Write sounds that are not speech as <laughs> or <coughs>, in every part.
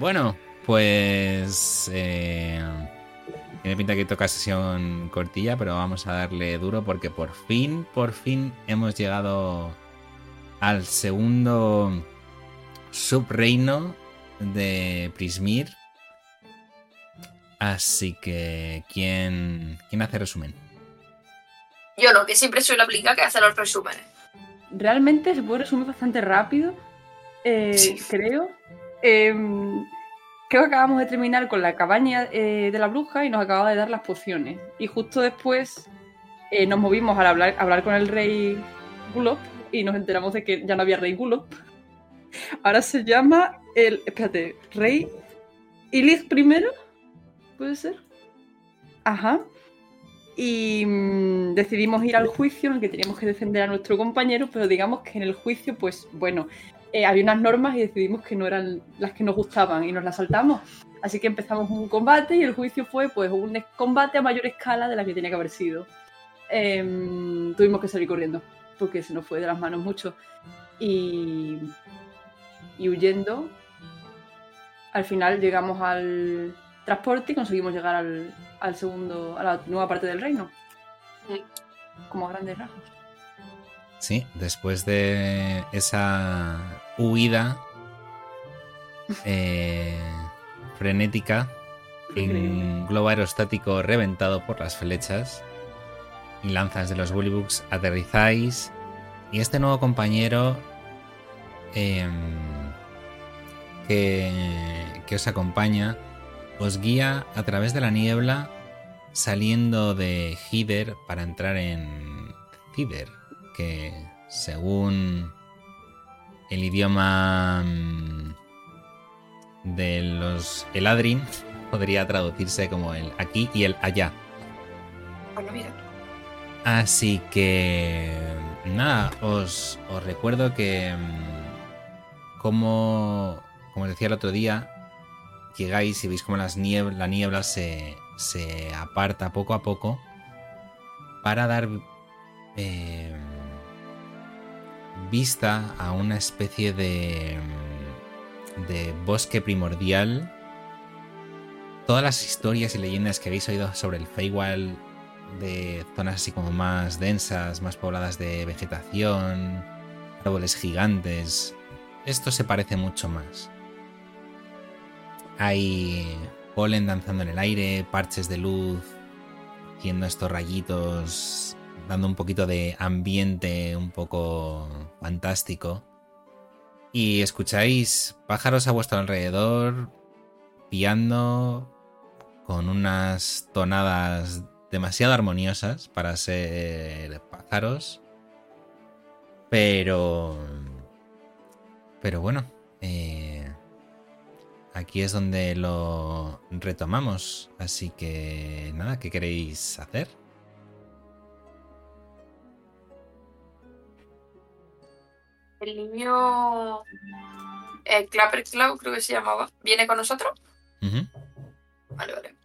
Bueno, pues... eh, tiene pinta que toca sesión cortilla, pero vamos a darle duro porque por fin, por fin hemos llegado al segundo subreino de Prismir. Así que, ¿quién, ¿quién hace resumen? Yo no, que siempre soy la plica que hace los resúmenes. Realmente se puede resumir bastante rápido, eh, Sí. creo. Em, creo que acabamos de terminar con la cabaña eh, de la bruja y nos acababa de dar las pociones. Y justo después eh, nos movimos al hablar, con el rey Gulop y nos enteramos de que ya no había rey Gulop. <laughs> Ahora se llama el. Espérate, rey Ilig I, ¿puede ser? Ajá. Y mm, decidimos ir al juicio en el que teníamos que defender a nuestro compañero, pero digamos que en el juicio, pues bueno, eh, había unas normas y decidimos que no eran las que nos gustaban y nos las saltamos. Así que empezamos un combate y el juicio fue pues un combate a mayor escala de la que tenía que haber sido. Em, tuvimos que salir corriendo porque se nos fue de las manos mucho. Y, y huyendo, al final llegamos al transporte y conseguimos llegar al, al segundo, a la nueva parte del reino. Como a grandes rasgos. Sí, después de esa huida <laughs> eh, frenética, en globo aerostático reventado por las flechas y lanzas de los Bullybooks, aterrizáis y este nuevo compañero em, que, que os acompaña os guía a través de la niebla saliendo de Hider para entrar en Cider, que según el idioma mm, de los Eladrin <laughs> podría traducirse como el aquí y el allá. Mira. Así que nada, os, os recuerdo que mm, como, como os decía el otro día, llegáis y veis como las la niebla se, se aparta poco a poco para dar eh, vista a una especie de, mm, de bosque primordial. Todas las historias y leyendas que habéis oído sobre el Feywild de zonas así como más densas, más pobladas de vegetación, árboles gigantes. Esto se parece mucho más. Hay polen danzando en el aire, parches de luz, haciendo estos rayitos, dando un poquito de ambiente un poco fantástico. Y escucháis pájaros a vuestro alrededor, piando con unas tonadas demasiado armoniosas para ser pájaros. Pero... Pero bueno, eh, aquí es donde lo retomamos. Así que nada, ¿qué queréis hacer? El niño. El Clapper Cloud, creo que se llamaba. ¿Viene con nosotros? Vale, vale.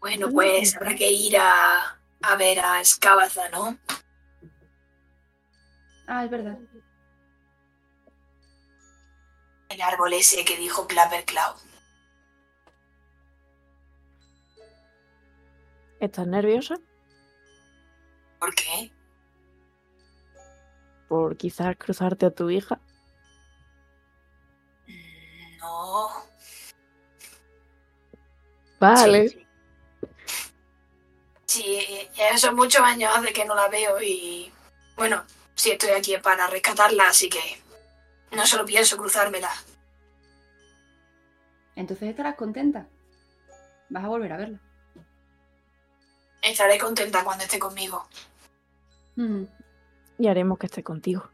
Bueno, pues habrá que ir a, a ver a Escabaza, ¿no? Ah, es verdad. El árbol ese que dijo Clapper Cloud. ¿Estás nerviosa? ¿Por qué? Por quizás cruzarte a tu hija. No. Vale. Sí, Sí, ya son muchos años de que no la veo y. Bueno, sí estoy aquí para rescatarla, así que. No solo pienso cruzármela. Entonces estarás contenta. Vas a volver a verla. Estaré contenta cuando esté conmigo. Mm. Y haremos que esté contigo.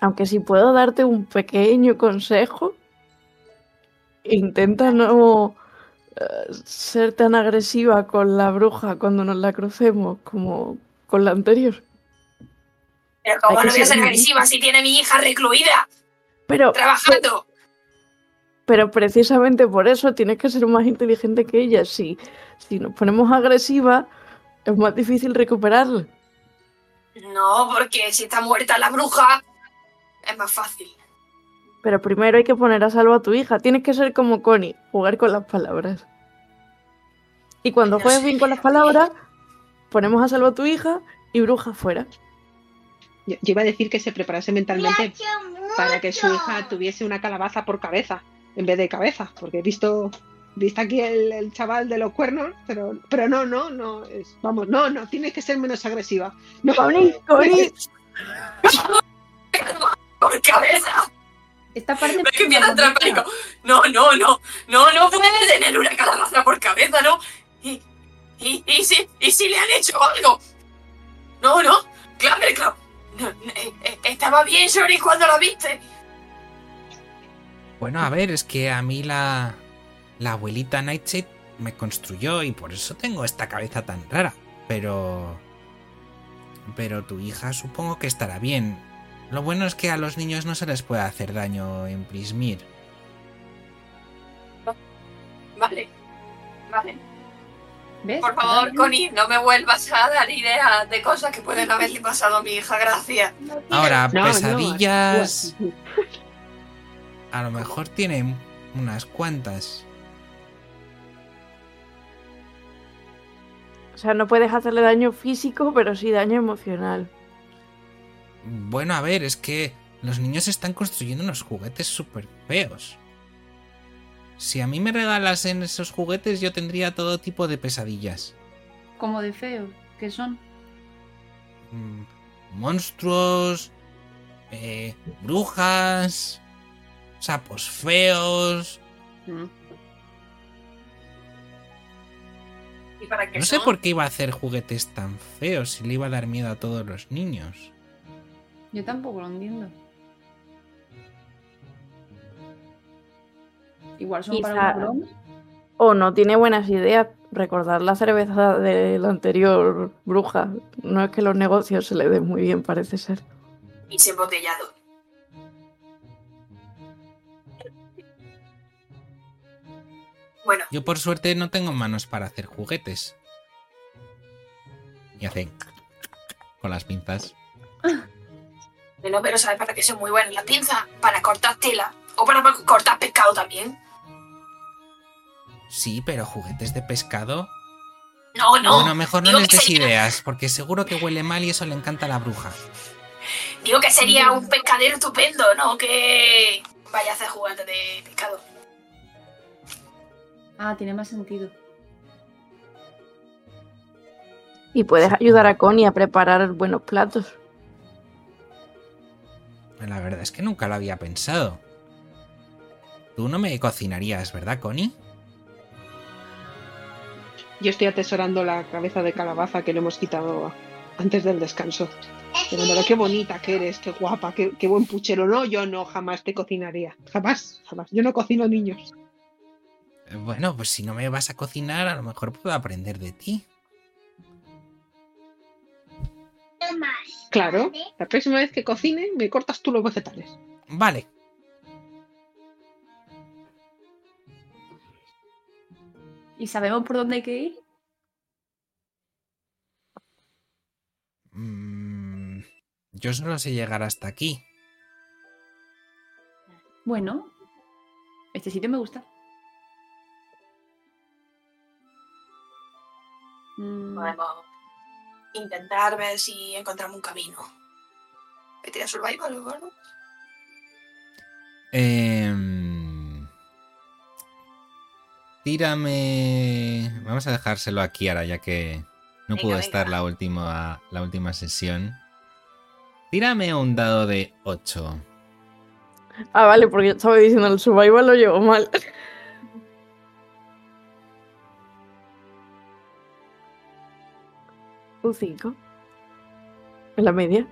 Aunque si puedo darte un pequeño consejo, intenta no eh, ser tan agresiva con la bruja cuando nos la crucemos como con la anterior. Pero que no voy a ser agresiva si tiene mi hija recluida, Pero, trabajando. Pero precisamente por eso tienes que ser más inteligente que ella. Si, si nos ponemos agresivas, Es más difícil recuperarla. No, porque si está muerta la bruja, es más fácil. Pero primero hay que poner a salvo a tu hija. Tienes que ser como Connie, jugar con las palabras. Y cuando No juegues bien con las palabras, ponemos a salvo a tu hija y bruja fuera. Yo, yo iba a decir que se preparase mentalmente para que su hija tuviese una calabaza por cabeza en vez de cabeza, porque he visto, visto aquí el, el chaval de los cuernos, pero, pero no, no, no, es, vamos, no, no, tienes que ser menos agresiva. No, Connie, Connie, Por cabeza. Esta parte Es que empieza a entrar en pánico. No, no, no. No, no puede tener una calabaza por cabeza, ¿no? Y, y, y, si, y si le han hecho algo. No, no. Claro, claro. No, no, eh, eh, estaba bien, Shori, cuando la viste. Bueno, a ver, es que a mí la, la abuelita Nightshade me construyó y por eso tengo esta cabeza tan rara. Pero... Pero tu hija supongo que estará bien. Lo bueno es que a los niños no se les puede hacer daño en Prismir. Vale. Vale. ¿Ves? Por favor, Connie, no me vuelvas a dar ideas de cosas que pueden haberle pasado a mi hija. Gracias. Ahora, No, no, pesadillas... actúa. A lo mejor tiene unas cuantas. O sea, no puedes hacerle daño físico, pero sí daño emocional. Bueno, a ver, es que los niños están construyendo unos juguetes súper feos. Si a mí me regalasen esos juguetes, yo tendría todo tipo de pesadillas. Como de feos, que son. Mm, Monstruos, eh, brujas, sapos feos. Mm. ¿Y para qué No sé por qué iba a hacer juguetes tan feos si le iba a dar miedo a todos los niños. Yo tampoco lo entiendo. Igual son para Quizá-. O no tiene buenas ideas. Recordar la cerveza de la anterior bruja. No es que los negocios se le den muy bien, parece ser. Y se embotellado. Bueno, Yo por suerte no tengo manos para hacer juguetes. Y hace con las pinzas. no, pero ¿sabes para qué son muy buenas las pinzas? Para cortar tela. O para cortar pescado también. Sí, pero juguetes de pescado. No, no. bueno, mejor no digo les des sería- ideas, porque seguro que huele mal y eso le encanta a la bruja. Digo que sería un pescadero estupendo, no que vaya a hacer juguetes de pescado. Ah, tiene más sentido. Y puedes ayudar a Connie a preparar buenos platos. La verdad es que nunca lo había pensado. Tú no me cocinarías, ¿verdad, Connie? Yo estoy atesorando la cabeza de calabaza que le hemos quitado antes del descanso. Pero mira, qué bonita que eres, qué guapa, qué, qué buen puchero. No, yo no, jamás te cocinaría. Jamás, jamás. Yo no cocino niños. Bueno, pues si no me vas a cocinar, a lo mejor puedo aprender de ti. Claro, la próxima vez que cocine me cortas tú los vegetales. Vale. ¿Y sabemos por dónde hay que ir? Mm, yo solo sé llegar hasta aquí. Bueno, este sitio me gusta. Mm, Podemos intentar ver si encontramos un camino. ¿Me tira survival o algo? Em, tírame. Vamos a dejárselo aquí ahora, ya que no Venga, pudo venga. estar la última, la última sesión. Tírame un dado de 8. Ah, vale, porque yo estaba diciendo el survival lo llevo mal. Un 5. En la media.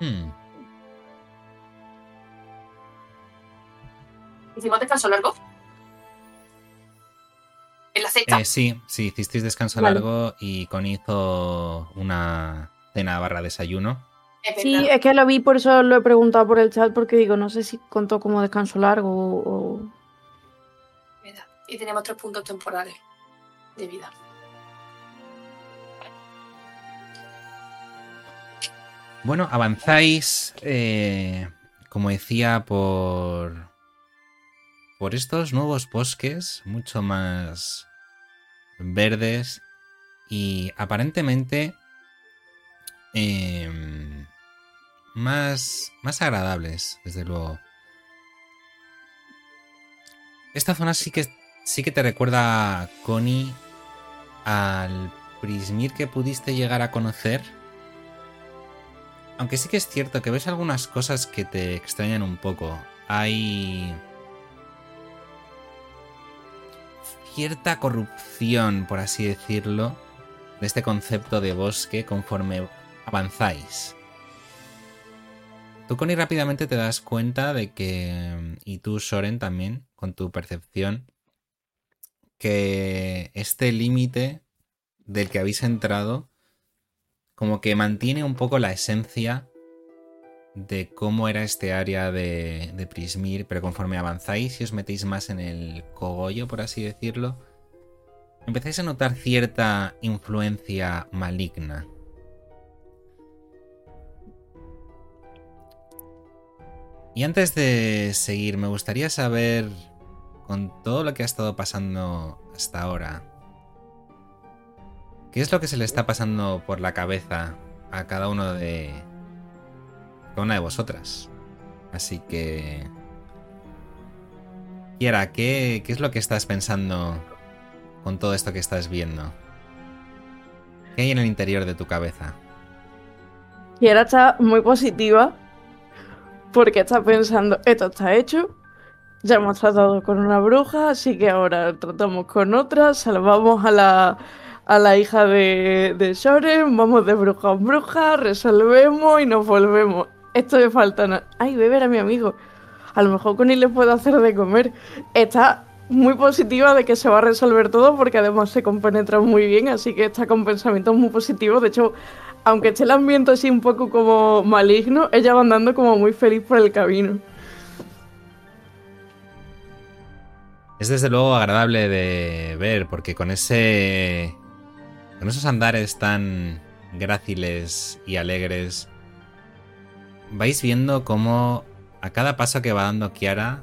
Hmm, ¿Hicimos descanso largo? En la cesta. eh, sí, sí, hicisteis descanso Vale. largo y Connie hizo una cena barra desayuno. Es Sí, es que lo vi, por eso lo he preguntado por el chat, porque digo, no sé si contó como descanso largo o... Y tenemos tres puntos temporales de vida. Bueno, avanzáis, eh, como decía, por, por estos nuevos bosques, mucho más verdes y aparentemente em, más, más agradables, desde luego. Esta zona sí que, sí que te recuerda, Connie, al Prismir que pudiste llegar a conocer. Aunque sí que es cierto que ves algunas cosas que te extrañan un poco. Hay cierta corrupción, por así decirlo, de este concepto de bosque conforme avanzáis. Tú, Connie, rápidamente te das cuenta de que, y tú, Soren, también, con tu percepción, que este límite del que habéis entrado como que mantiene un poco la esencia de cómo era este área de, Prismir, pero conforme avanzáis y os metéis más en el cogollo, por así decirlo, empezáis a notar cierta influencia maligna. Y antes de seguir, me gustaría saber, con todo lo que ha estado pasando hasta ahora, ¿qué es lo que se le está pasando por la cabeza a cada uno de... cada una de vosotras? Así que... Kiera, ¿qué, ¿qué es lo que estás pensando con todo esto que estás viendo? ¿Qué hay en el interior de tu cabeza? Kiera está muy positiva porque está pensando, esto está hecho, ya hemos tratado con una bruja, así que ahora tratamos con otra, salvamos a la, a la hija de, de vamos de bruja en bruja, resolvemos y nos volvemos. Esto me falta nada. Ay, beber a mi amigo. A lo mejor con él le puedo hacer de comer. Está muy positiva de que se va a resolver todo porque además se compenetra muy bien, así que está con pensamientos muy positivos. De hecho, aunque esté el ambiente así un poco como maligno, ella va andando como muy feliz por el camino. Es desde luego agradable de ver, porque con ese. Con esos andares tan gráciles y alegres. vais viendo cómo a cada paso que va dando Kiara.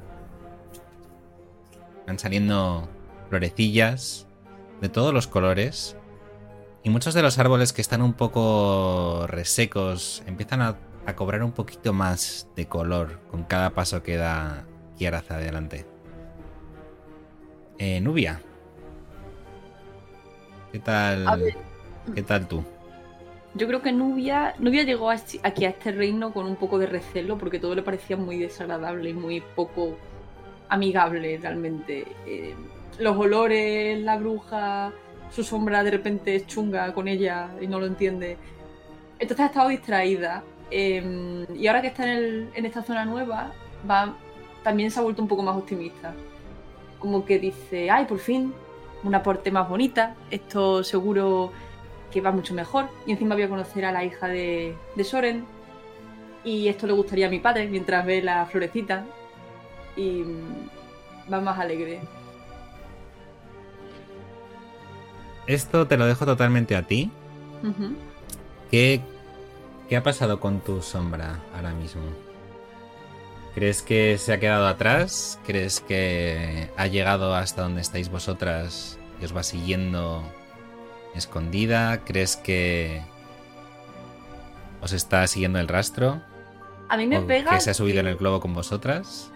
van saliendo florecillas de todos los colores y muchos de los árboles que están un poco resecos empiezan a, a cobrar un poquito más de color con cada paso que da Kiara hacia adelante. Eh, Nubia. ¿Qué tal? ¿Qué tal tú? Yo creo que Nubia, Nubia llegó este- aquí a este reino con un poco de recelo porque todo le parecía muy desagradable y muy poco amigable realmente. Eh, los olores, la bruja, su sombra de repente es chunga con ella y no lo entiende. Entonces ha estado distraída. eh, y ahora que está en, el- en esta zona nueva, va, también se ha vuelto un poco más optimista. Como que dice, ay, por fin, una porte más bonita, esto seguro que va mucho mejor. Y encima voy a conocer a la hija de, de Soren. Y esto le gustaría a mi padre mientras ve la florecita. Y va más alegre. Esto te lo dejo totalmente a ti. ¿Qué, ¿Qué ha pasado con tu sombra ahora mismo? ¿Crees que se ha quedado atrás? ¿Crees que ha llegado hasta donde estáis vosotras y os va siguiendo escondida? ¿Crees que os está siguiendo el rastro? A mí me ¿O pega. que se ha subido en el globo con vosotras?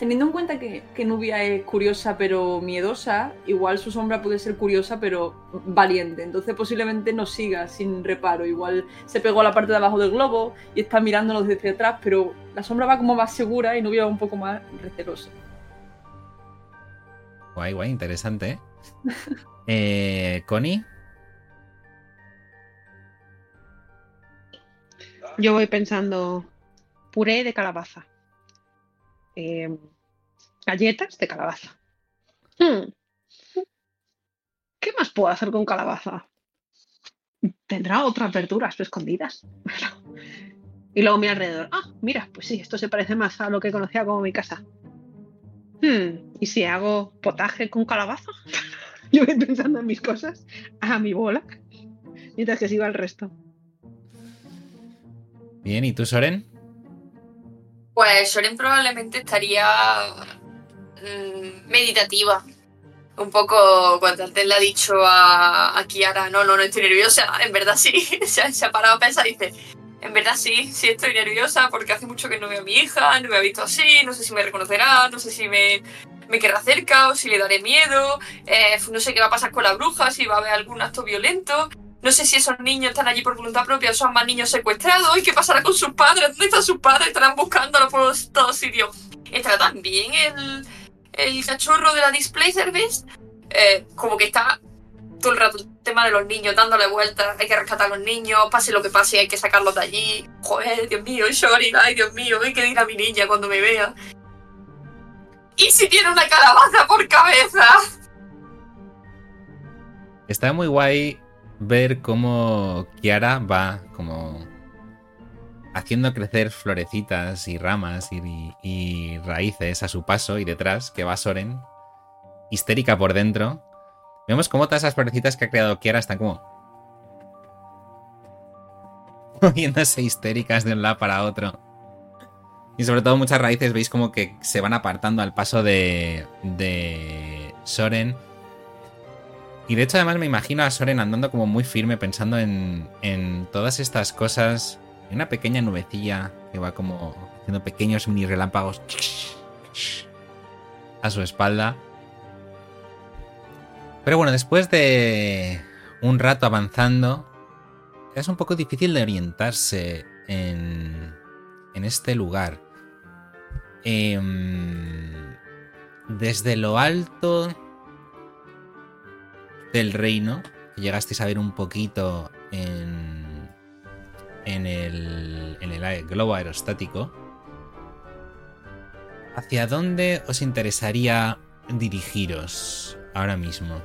Teniendo en cuenta que, que Nubia es curiosa pero miedosa, igual su sombra puede ser curiosa pero valiente. Entonces posiblemente nos siga sin reparo. Igual se pegó a la parte de abajo del globo y está mirándonos desde atrás, pero la sombra va como más segura y Nubia va un poco más recelosa. Guay, guay, interesante. ¿eh? <laughs> eh Connie, Yo voy pensando puré de calabaza. Eh, galletas de calabaza. Hmm. ¿Qué más puedo hacer con calabaza? ¿Tendrá otras verduras escondidas? <laughs> y luego mira alrededor. Ah, mira, pues sí, esto se parece más a lo que conocía como mi casa. Hmm, ¿Y si hago potaje con calabaza? <laughs> Yo voy pensando en mis cosas, a mi bola, mientras que sigo el resto. Bien, ¿y tú, Soren? Pues Soren probablemente estaría mm, meditativa. Un poco cuando antes le ha dicho a, a Kiara, no, no, no estoy nerviosa. En verdad sí, <laughs> se, se ha parado a pensar y dice, en verdad sí, sí estoy nerviosa porque hace mucho que no veo a mi hija, no me ha visto así, no sé si me reconocerá, no sé si me, me querrá cerca o si le daré miedo, eh, no sé qué va a pasar con la bruja, si va a haber algún acto violento. No sé si esos niños están allí por voluntad propia o son más niños secuestrados. ¿Y qué pasará con sus padres? ¿Dónde están sus padres? Estarán buscándolos por todos sitios. ¿Estará también el, el cachorro de la display service? Eh, como que está todo el rato el tema de los niños, dándole vueltas, hay que rescatar a los niños, pase lo que pase, hay que sacarlos de allí. Joder, Dios mío, Shorin, ay Dios mío, que dirá mi niña cuando me vea. ¿Y si tiene una calabaza por cabeza? Está muy guay ver cómo Kiara va como haciendo crecer florecitas y ramas y, raíces a su paso y detrás que va Soren, histérica por dentro. Vemos cómo todas esas florecitas que ha creado Kiara están como <laughs> moviéndose histéricas de un lado para otro. Y sobre todo muchas raíces veis como que se van apartando al paso de, de Soren. Y de hecho además me imagino a Soren andando como muy firme pensando en, en todas estas cosas. Hay una pequeña nubecilla que va como haciendo pequeños mini relámpagos a su espalda. Pero bueno, después de un rato avanzando, es un poco difícil de orientarse en, en este lugar. Em, desde lo alto del reino, que llegasteis a ver un poquito en, en, el, en el globo aerostático, ¿hacia dónde os interesaría dirigiros ahora mismo?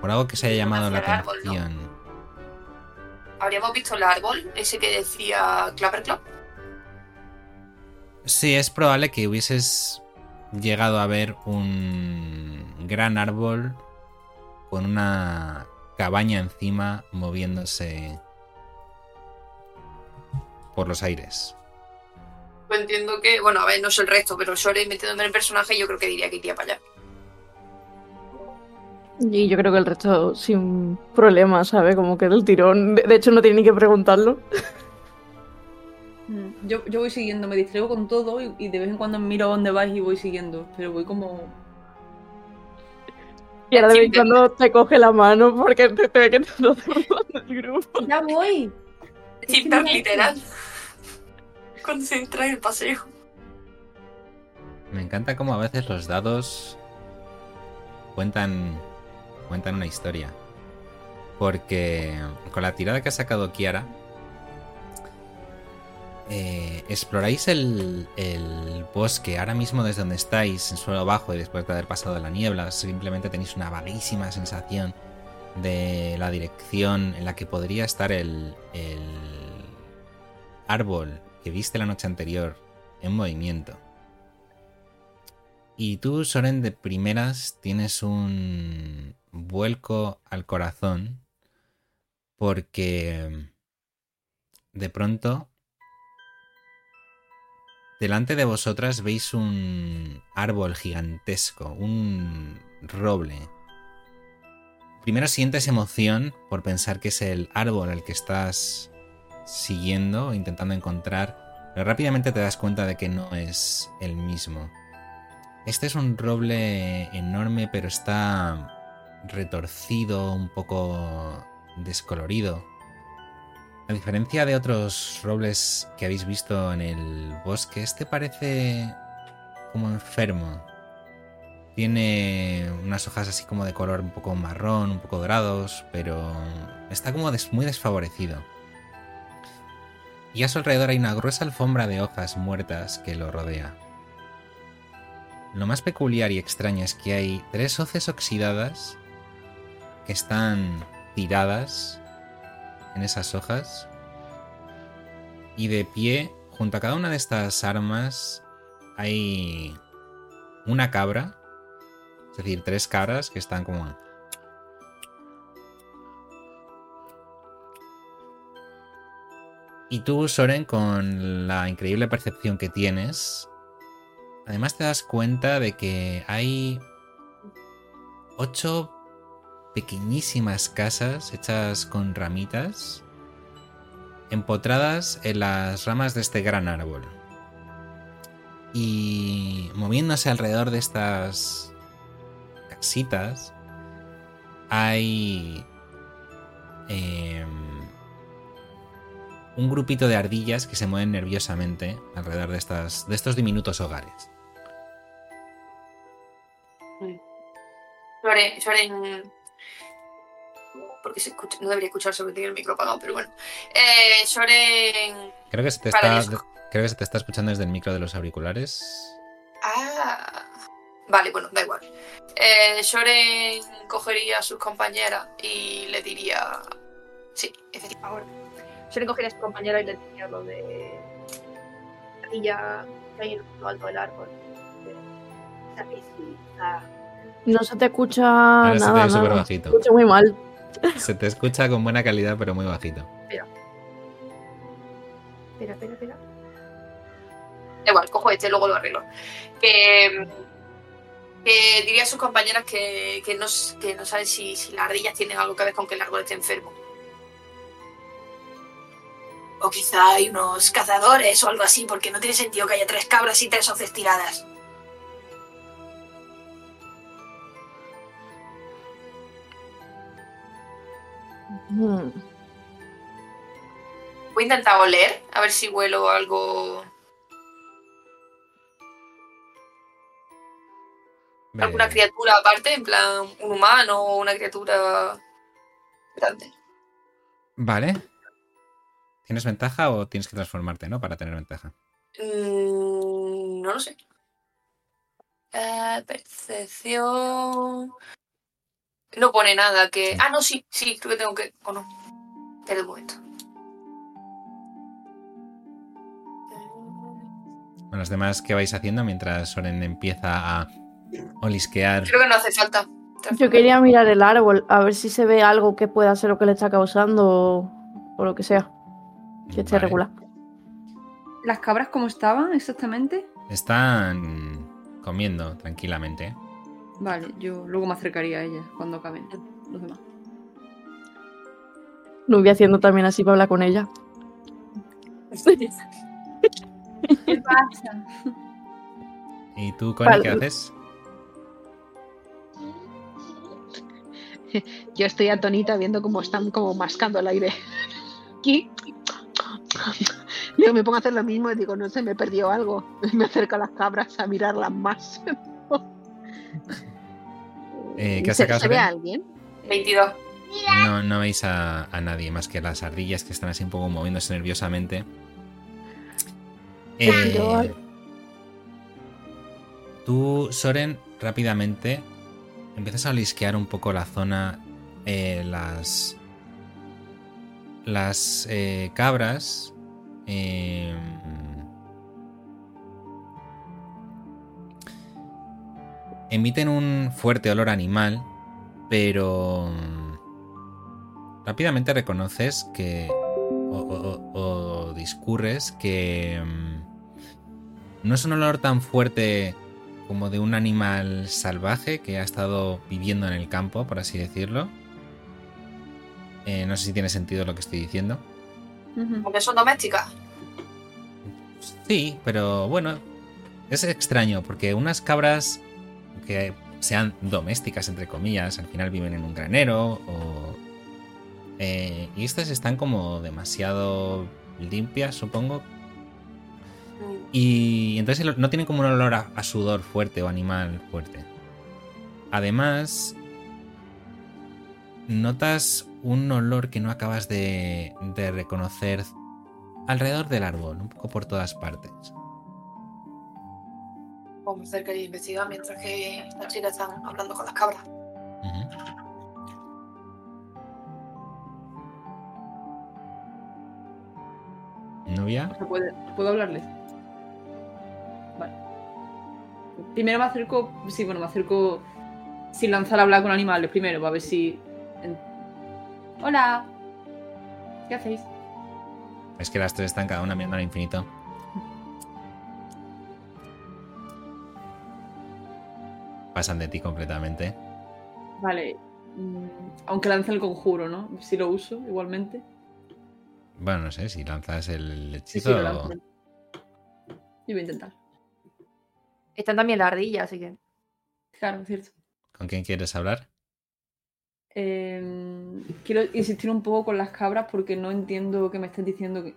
Por algo que se haya llamado la atención. Habríamos visto el árbol, ese que decía Clapperclap. Sí, es probable que hubieses llegado a ver un gran árbol con una cabaña encima moviéndose por los aires. Pues entiendo que, bueno, a ver, no sé el resto, pero Shoren metiéndome en el personaje, yo creo que diría que iría para allá. Y yo creo que el resto sin problema, ¿sabe? Como que del tirón. De hecho, no tiene ni que preguntarlo. Mm, Yo, yo voy siguiendo, me distraigo con todo y, y de vez en cuando miro dónde vais y voy siguiendo. Pero voy como. Y ahora de vez en cuando te coge la mano porque te, te ve que te lo del grupo. ¡Ya voy! No- literal. Cuando se distrae el paseo. Me encanta cómo a veces los dados cuentan, cuentan una historia. Porque con la tirada que ha sacado Kiara, eh, exploráis el, el bosque ahora mismo desde donde estáis, en suelo bajo y después de haber pasado la niebla, simplemente tenéis una vaguísima sensación de la dirección en la que podría estar el, el árbol que viste la noche anterior en movimiento. Y tú, Soren, de primeras tienes un vuelco al corazón porque de pronto delante de vosotras veis un árbol gigantesco, un roble. Primero sientes emoción por pensar que es el árbol al que estás siguiendo intentando encontrar, pero rápidamente te das cuenta de que no es el mismo. Este es un roble enorme, pero está retorcido, un poco descolorido. A diferencia de otros robles que habéis visto en el bosque, este parece como enfermo. Tiene unas hojas así como de color un poco marrón, un poco dorados, pero está como muy desfavorecido. Y a su alrededor hay una gruesa alfombra de hojas muertas que lo rodea. Lo más peculiar y extraño es que hay tres hoces oxidadas que están tiradas en esas hojas. Y de pie, junto a cada una de estas armas, hay una cabra. Es decir, tres cabras que están como... Y tú, Soren, con la increíble percepción que tienes, además te das cuenta de que hay ocho pequeñísimas casas hechas con ramitas empotradas en las ramas de este gran árbol. Y moviéndose alrededor de estas casitas hay em, un grupito de ardillas que se mueven nerviosamente alrededor de, estas, de estos diminutos hogares. Soren porque se escucha, no debería escucharse porque tiene el micro apagado, pero bueno. Eh, Soren. Creo que, se te está, disco. creo que se te está escuchando desde el micro de los auriculares. Ah. Vale, bueno, da igual. Eh, Soren cogería a sus compañeras y le diría. Sí, efectivamente. Ahora. Soren cogería a su compañera y le diría lo de. Ardilla que hay en lo alto del árbol. De- ¿Sabéis si está- No se te escucha Ahora se te nada. Se bajito. escucha muy mal. <laughs> Se te escucha con buena calidad, pero muy bajito. Espera, espera, espera. Da igual, cojo este, luego lo arreglo. Que, que diría a sus compañeras que, que no, que no saben si, si las ardillas tienen algo que ver con que el árbol esté enfermo. O quizá hay unos cazadores o algo así, porque no tiene sentido que haya tres cabras y tres hoces tiradas. Mm. Voy a intentar oler, a ver si huelo algo. alguna Eh, criatura aparte, en plan un humano o una criatura grande. Vale. ¿Tienes ventaja o tienes que transformarte, no? Para tener ventaja. Mm, no lo sé. Eh, percepción. No pone nada que. Ah, no, sí, sí, creo que tengo que. O no. Espera un momento. Con los demás, ¿qué vais haciendo mientras Soren empieza a olisquear? Creo que no hace falta. Yo quería mirar el árbol, a ver si se ve algo que pueda ser lo que le está causando o, o lo que sea, que esté Vale. regular. ¿Las cabras cómo estaban exactamente? Están comiendo tranquilamente. Vale, yo luego me acercaría a ellas cuando acaben los demás. Lo voy haciendo también así para hablar con ella. ¿Qué pasa? ¿Y tú, Connie, Vale. qué haces? Yo estoy atonita viendo cómo están como mascando el aire. Aquí. Yo me pongo a hacer lo mismo y digo, no sé, me perdió algo. Me acerco a las cabras a mirarlas más. Eh, ¿qué has ¿Se, sacado, ¿se ve a alguien? 22. No, no veis a, a nadie más que las ardillas que están así un poco moviéndose nerviosamente. Eh, tú, Soren, rápidamente empiezas a olisquear un poco la zona, eh, las las eh, cabras. eh, emiten un fuerte olor animal, pero mm, rápidamente reconoces que o, o- o discurres que mm, no es un olor tan fuerte como de un animal salvaje que ha estado viviendo en el campo, por así decirlo. Eh, no sé si tiene sentido lo que estoy diciendo. Porque son domésticas. Sí, pero bueno, es extraño porque unas cabras que sean domésticas, entre comillas, al final viven en un granero o... eh, y estas están como demasiado limpias, supongo. Mm, Y entonces no tienen como un olor a, a sudor fuerte o animal fuerte. Además, notas un olor que no acabas de, de reconocer alrededor del árbol, un poco por todas partes. Vamos a hacer que investigar mientras que las chicas están hablando con las cabras. ¿Novia? O sea, ¿puede- ¿Puedo hablarles? Vale. Primero me acerco. Sí, bueno, me acerco sin lanzar a hablar con animales primero, para ver si. Hola. ¿Qué hacéis? Es que las tres están cada una mirando al infinito. Pasan de ti completamente. Vale. mm, Aunque lance el conjuro, ¿no? Si lo uso igualmente. Bueno, no sé, si lanzas el Sí, hechizo. sí, lo lanzo. Yo voy a intentar. Están también la ardilla, así que. Claro, es cierto. ¿Con quién quieres hablar? Eh, quiero insistir un poco con las cabras porque no entiendo que me estén diciendo que.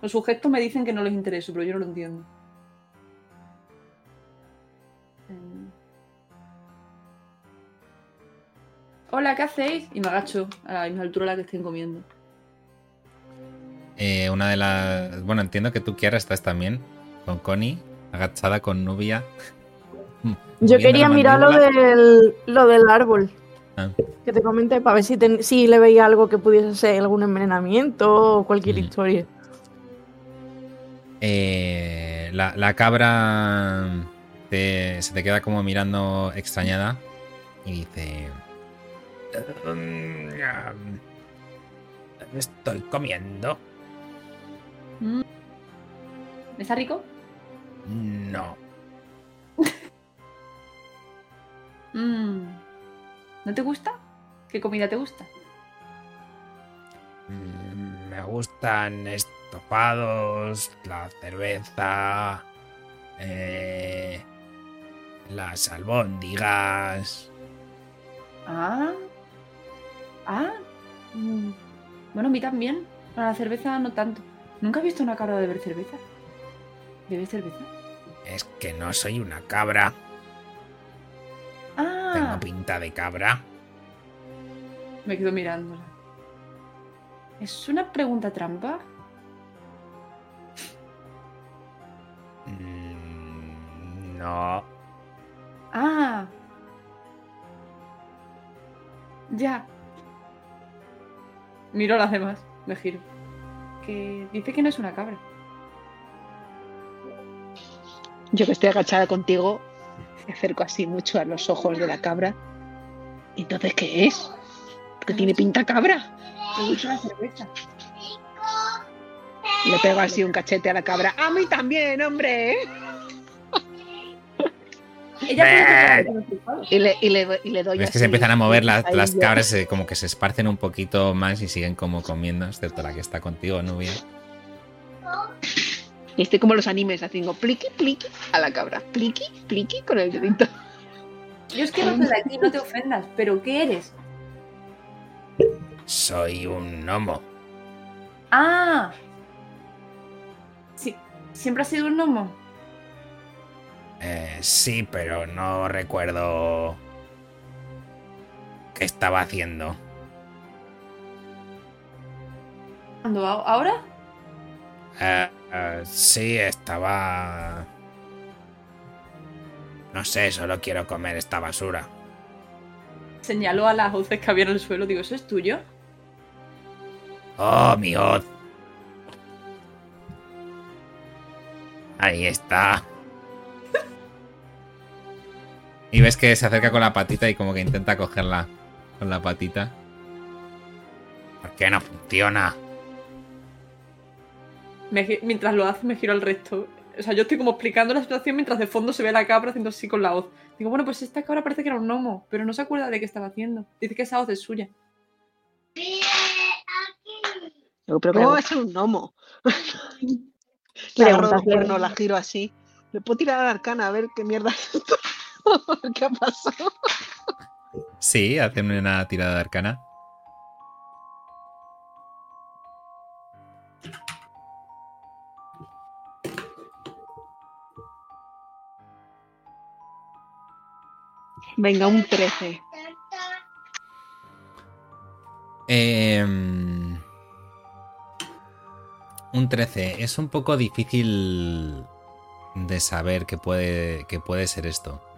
Con sus gestos me dicen que no les intereso, pero yo no lo entiendo. Hola, ¿qué hacéis? Y me agacho a la misma altura a la que estén comiendo. Eh, una de las. Bueno, entiendo que tú, Kiara, estás también con Connie, agachada con Nubia. <laughs> Yo quería mirar lo del, lo del árbol. Ah. Que te comenté para ver si, si le veía algo que pudiese ser algún envenenamiento o cualquier Mm. historia. Eh, la, la cabra te- se te queda como mirando extrañada y dice: "Mm, ah, Estoy comiendo. Mm. ¿Está rico? No. <laughs> Mm. ¿No te gusta? ¿Qué comida te gusta? Mm, Me gustan estofados, la cerveza, eh, las albóndigas. Ah. Ah. Mm. Bueno, a mí también. Para la cerveza no tanto. Nunca he visto una cabra beber cerveza. ¿Bebe cerveza? Es que no soy una cabra. Ah. Tengo pinta de cabra. Me quedo mirándola. ¿Es una pregunta trampa? Mm, No. Ah. Ya. Miro a las demás. Me giro. Que dice que no es una cabra. Yo que estoy agachada contigo, me acerco así mucho a los ojos de la cabra. Entonces, ¿qué es? Porque tiene pinta cabra. Me gusta la cerveza. Le pego así un cachete a la cabra. A mí también, hombre. Ella. Y le, y le, y le doy Ves que se empiezan a mover las, las cabras, se- como que se esparcen un poquito más y siguen como comiendo, excepto la que está contigo, Nubia. Y estoy como los animes, haciendo pliqui, pliqui a la cabra. Pliqui, pliqui con el dedito. Yo es que no soy de aquí, no te ofendas, pero ¿qué eres? Soy un gnomo. ¡Ah! Sí, ¿siempre has sido un gnomo? Eh, sí, pero no recuerdo qué estaba haciendo. ¿Cuándo? ¿A- ¿Ahora? Eh, eh, sí, estaba... No sé, solo quiero comer esta basura. Señaló a las hoces que había en el suelo. Digo, ¿eso es tuyo? Oh, mi hoz. Ahí está. Y ves que se acerca con la patita y como que intenta cogerla con la patita. ¿Por qué no funciona? Me mientras lo hace, me giro al resto. O sea, yo estoy como explicando la situación mientras de fondo se ve a la cabra haciendo así con la hoz. Digo, bueno, pues esta cabra parece que era un gnomo, pero no se acuerda de qué estaba haciendo. Dice que esa hoz es suya. Digo, pero ¿cómo va a ser un gnomo? <laughs> Le que- cuerno, la giro así. Le puedo tirar a la arcana a ver qué mierda <laughs> es esto. <laughs> ¿Qué pasado? Sí, hacen una tirada de arcana. Venga, un 13. Em, un 13. Es un poco difícil de saber qué puede, qué puede ser esto.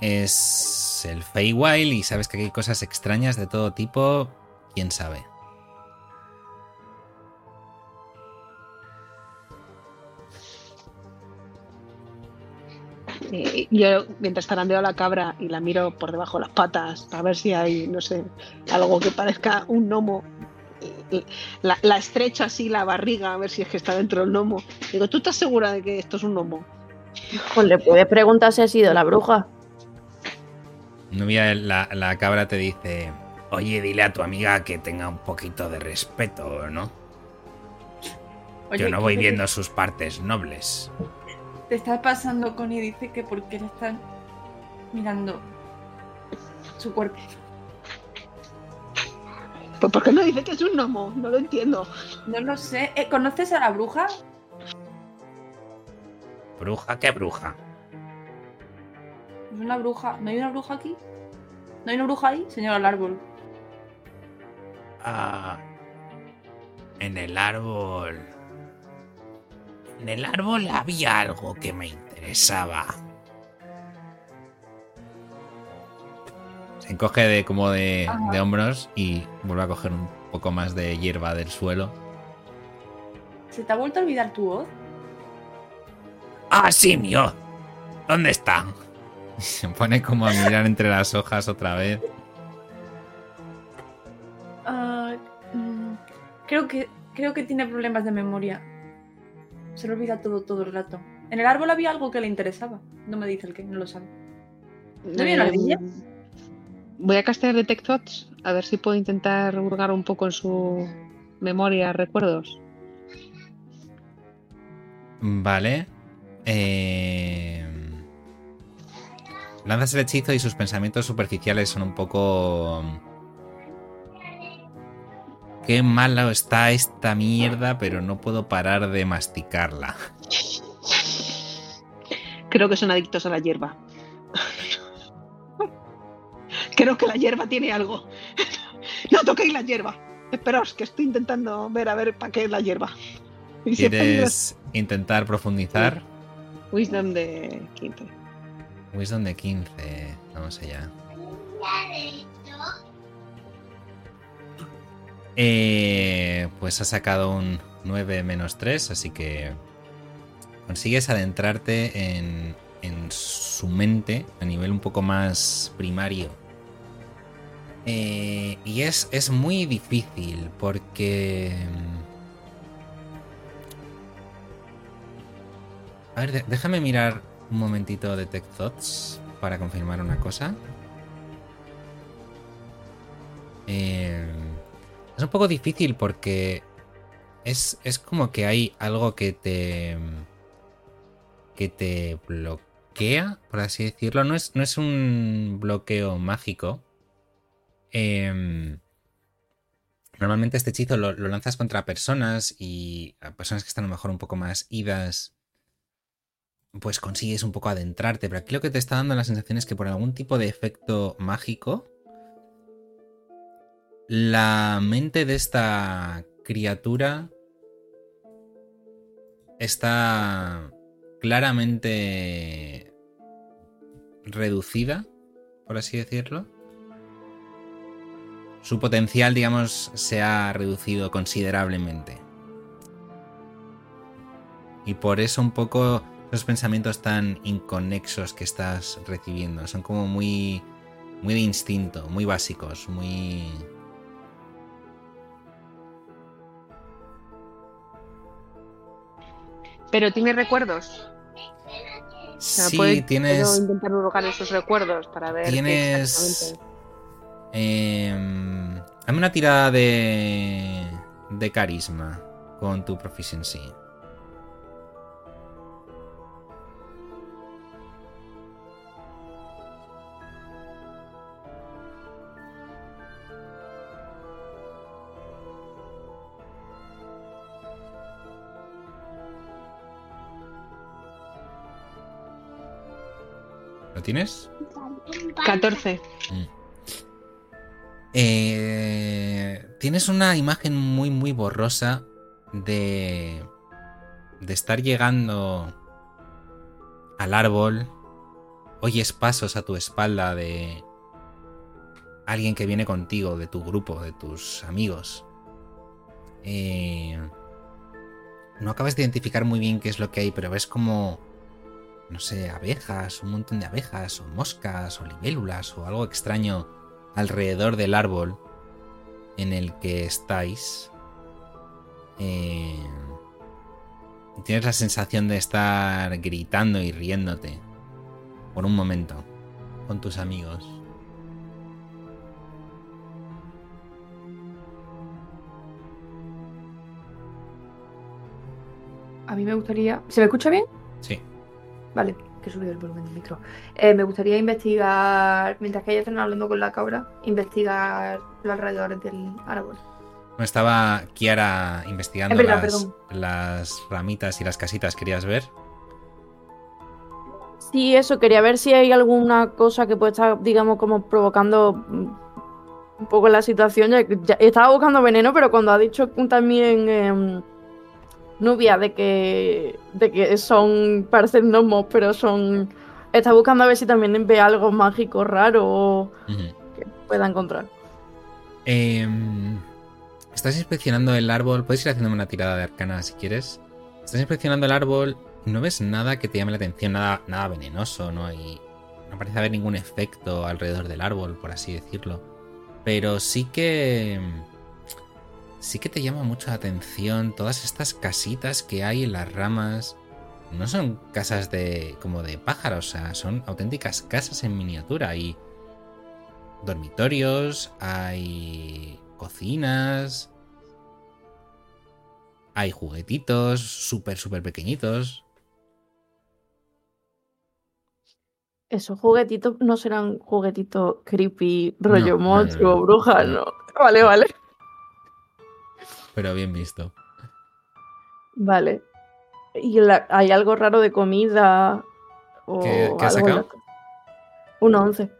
Es el Feywild y sabes que hay cosas extrañas de todo tipo. ¿Quién sabe? Eh, yo mientras zarandeo a la cabra y la miro por debajo de las patas para ver si hay, no sé, algo que parezca un gnomo. la, la estrecho así la barriga a ver si es que está dentro del gnomo. Digo, ¿tú estás segura de que esto es un gnomo? Pues le puedes preguntar si ha sido la bruja. Nubia, la, la cabra te dice, oye, dile a tu amiga que tenga un poquito de respeto, ¿no? Oye, Yo no voy ¿qué viendo sus partes nobles. Te está pasando con y dice que por qué le están mirando su cuerpo. Pues ¿por qué no dice que es un gnomo? No lo entiendo. No lo sé. Eh, ¿Conoces a la bruja? ¿Bruja? ¿Qué bruja? Es una bruja. ¿No hay una bruja aquí? ¿No hay una bruja ahí? Señor al árbol. Ah, en el árbol. En el árbol había algo que me interesaba. Se encoge de como de, de hombros y vuelve a coger un poco más de hierba del suelo. ¿Se te ha vuelto a olvidar tu voz? ¡Ah, simio! ¿Dónde está? <laughs> Se pone como a mirar entre las hojas otra vez. Ah, mm, creo que creo que tiene problemas de memoria. Se le olvida todo todo el rato. En el árbol había algo que le interesaba. No me dice el que, no lo sabe. ¿No había una Eh, ardilla? Voy a castear Detect Thoughts, a ver si puedo intentar hurgar un poco en su memoria, recuerdos. Vale. Eh... Lanzas el hechizo y sus pensamientos superficiales son un poco... Qué malo está esta mierda, pero no puedo parar de masticarla. Creo que son adictos a la hierba. Creo que la hierba tiene algo. No toquéis la hierba. Esperaos, que estoy intentando ver a ver para qué es la hierba. Y ¿Quieres intentar profundizar? Wisdom de 15. Wisdom de 15. Vamos allá. Eh, pues has sacado un 9 menos 3, así que consigues adentrarte en, en su mente a nivel un poco más primario. Eh, y es, es muy difícil porque... A ver, déjame mirar un momentito Detect Thoughts para confirmar una cosa. Eh, es un poco difícil porque es, es como que hay algo que te. que te bloquea, por así decirlo. No es, no es un bloqueo mágico. Em, normalmente este hechizo lo, lo lanzas contra personas y a personas que están a lo mejor un poco más idas pues consigues un poco adentrarte, pero aquí lo que te está dando la sensación es que por algún tipo de efecto mágico, la mente de esta criatura está claramente reducida, por así decirlo. Su potencial, digamos, se ha reducido considerablemente. Y por eso un poco los pensamientos tan inconexos que estás recibiendo. Son como muy. muy de instinto, muy básicos, muy. Pero tiene recuerdos. O sea, Sí, ¿puedo- ¿Puedo tienes. intentar esos recuerdos para ver Tienes. dame una tirada de. de carisma con tu proficiency. Tienes? 14. Eh, tienes una imagen muy, muy borrosa de, de estar llegando al árbol. Oyes pasos a tu espalda de alguien que viene contigo, de tu grupo, de tus amigos. Eh, no acabas de identificar muy bien qué es lo que hay, pero ves como, no sé, abejas, un montón de abejas, o moscas, o libélulas, o algo extraño alrededor del árbol en el que estáis. eh, tienes la sensación de estar gritando y riéndote por un momento con tus amigos. A mí me gustaría. ¿Se me escucha bien? Sí. Vale, que he subido el volumen del micro. Eh, me gustaría investigar, mientras que ellos están hablando con la cabra, investigar los alrededores del árbol. No estaba Kiara investigando verdad, las, ramitas y las casitas. ¿Querías ver? Sí, eso, quería ver si hay alguna cosa que puede estar, digamos, como provocando un poco la situación. Ya- estaba buscando veneno, pero cuando ha dicho también em, Nubia de que, de que son, parecen gnomos, pero son... Está buscando a ver si también ve algo mágico raro que pueda encontrar. Em, estás inspeccionando el árbol. Puedes ir haciéndome una tirada de arcana si quieres. Estás inspeccionando el árbol. No ves nada que te llame la atención, nada, nada venenoso. No hay. No parece haber ningún efecto alrededor del árbol, por así decirlo. Pero sí que. Sí que te llama mucho la atención todas estas casitas que hay en las ramas. No son casas de. como de pájaros, o sea, son auténticas casas en miniatura. Y dormitorios, hay cocinas, hay juguetitos súper, súper pequeñitos. Esos juguetitos no serán juguetitos creepy, rollo No, monstruo, no, no. bruja, no. Vale, vale. Pero bien visto. Vale. ¿Y la- hay algo raro de comida? O ¿Qué- qué has sacado? Un 11.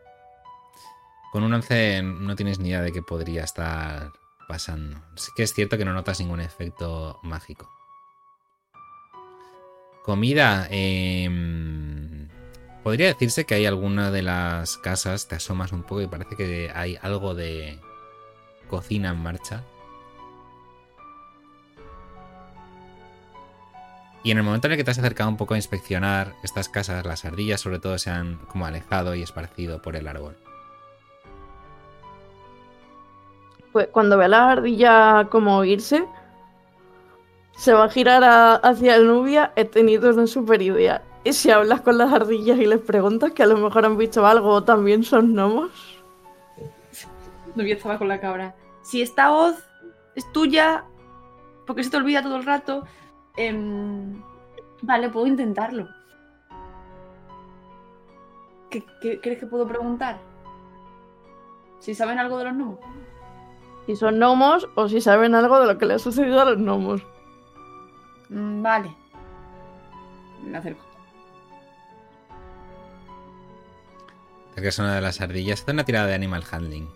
Con un 11 no tienes ni idea de qué podría estar pasando. Sí que es cierto que no notas ningún efecto mágico. Comida. em, podría decirse que hay alguna de las casas, te asomas un poco y parece que hay algo de cocina en marcha. Y en el momento en el que te has acercado un poco a inspeccionar estas casas, las ardillas sobre todo se han como alejado y esparcido por el árbol. Pues cuando ve a la ardilla como irse, se va a girar a- hacia el Nubia. He tenido una super idea. ¿Y si hablas con las ardillas y les preguntas que a lo mejor han visto algo o también son gnomos? Nubia estaba con la cabra. Si esta hoz es tuya, porque se te olvida todo el rato, em, vale, puedo intentarlo. ¿Qué, qué crees que puedo preguntar? Si saben algo de los gnomos. Si son gnomos o si saben algo de lo que le ha sucedido a los gnomos. Mm, vale. Me acerco. que es una de las ardillas. Hace una tirada de animal handling.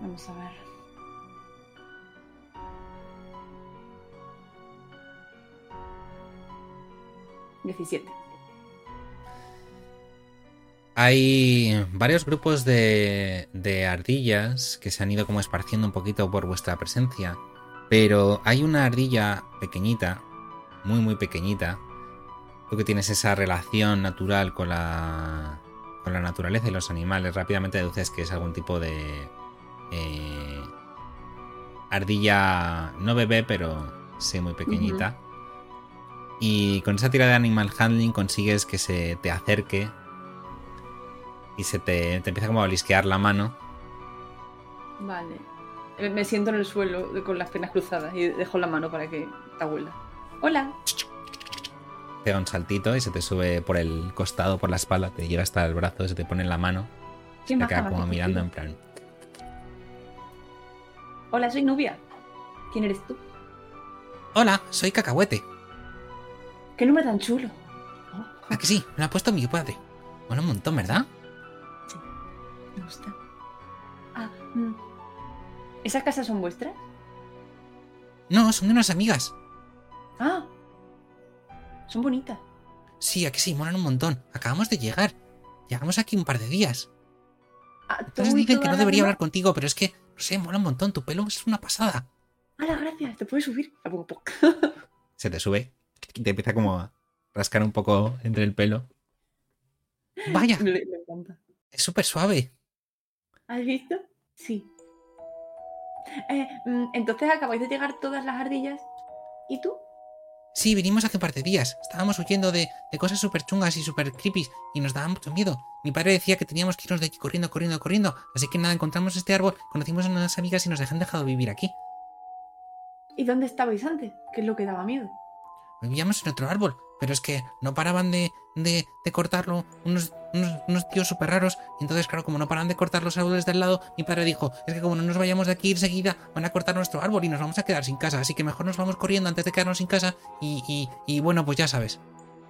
Vamos a ver. Diecisiete. Hay varios grupos de, de ardillas que se han ido como esparciendo un poquito por vuestra presencia. Pero hay una ardilla pequeñita, muy muy pequeñita. Tú que tienes esa relación natural con la, con la naturaleza y los animales, rápidamente deduces que es algún tipo de eh, ardilla, no bebé, pero sí muy pequeñita. Y con esa tira de animal handling consigues que se te acerque y se te, te empieza como a blisquear la mano. Vale. Me siento en el suelo con las piernas cruzadas y dejo la mano para que te abuela. Hola. Pega un saltito y se te sube por el costado, por la espalda, te llega hasta el brazo, se te pone en la mano. Qué te queda como mirando en plan. Hola, soy Nubia. ¿Quién eres tú? Hola, soy Cacahuete. ¿Qué nombre tan chulo? ¿A que sí? Me lo ha puesto mi padre. Bueno, un montón, ¿verdad? Me gusta. Ah, mm. ¿Esas casas son vuestras? No, son de unas amigas. Ah. Son bonitas. Sí, a que sí, molan un montón. Acabamos de llegar. Llegamos aquí un par de días. Ah, Entonces dicen que no debería hablar contigo, pero es que, no sé, mola un montón. Tu pelo es una pasada. ¡Hala, gracias! Te puedes subir. Se te sube y te empieza como a rascar un poco entre el pelo. Vaya, me, me encanta. es súper suave. ¿Has visto? Sí. Eh, mm, entonces acabáis de llegar todas las ardillas. ¿Y tú? Sí, vinimos hace un par de días. Estábamos huyendo de, de cosas súper chungas y súper creepy y nos daba mucho miedo. Mi padre decía que teníamos que irnos de aquí corriendo, corriendo, corriendo. Así que nada, encontramos este árbol, conocimos a unas amigas y nos han dejado vivir aquí. ¿Y dónde estabais antes? ¿Qué es lo que daba miedo? Vivíamos en otro árbol, pero es que no paraban de, de, de cortarlo unos, unos, unos tíos súper raros. Entonces, claro, como no paran de cortar los árboles del lado, mi padre dijo, es que como no nos vayamos de aquí enseguida, van a cortar nuestro árbol y nos vamos a quedar sin casa. Así que mejor nos vamos corriendo antes de quedarnos sin casa. Y, y, y bueno, pues ya sabes.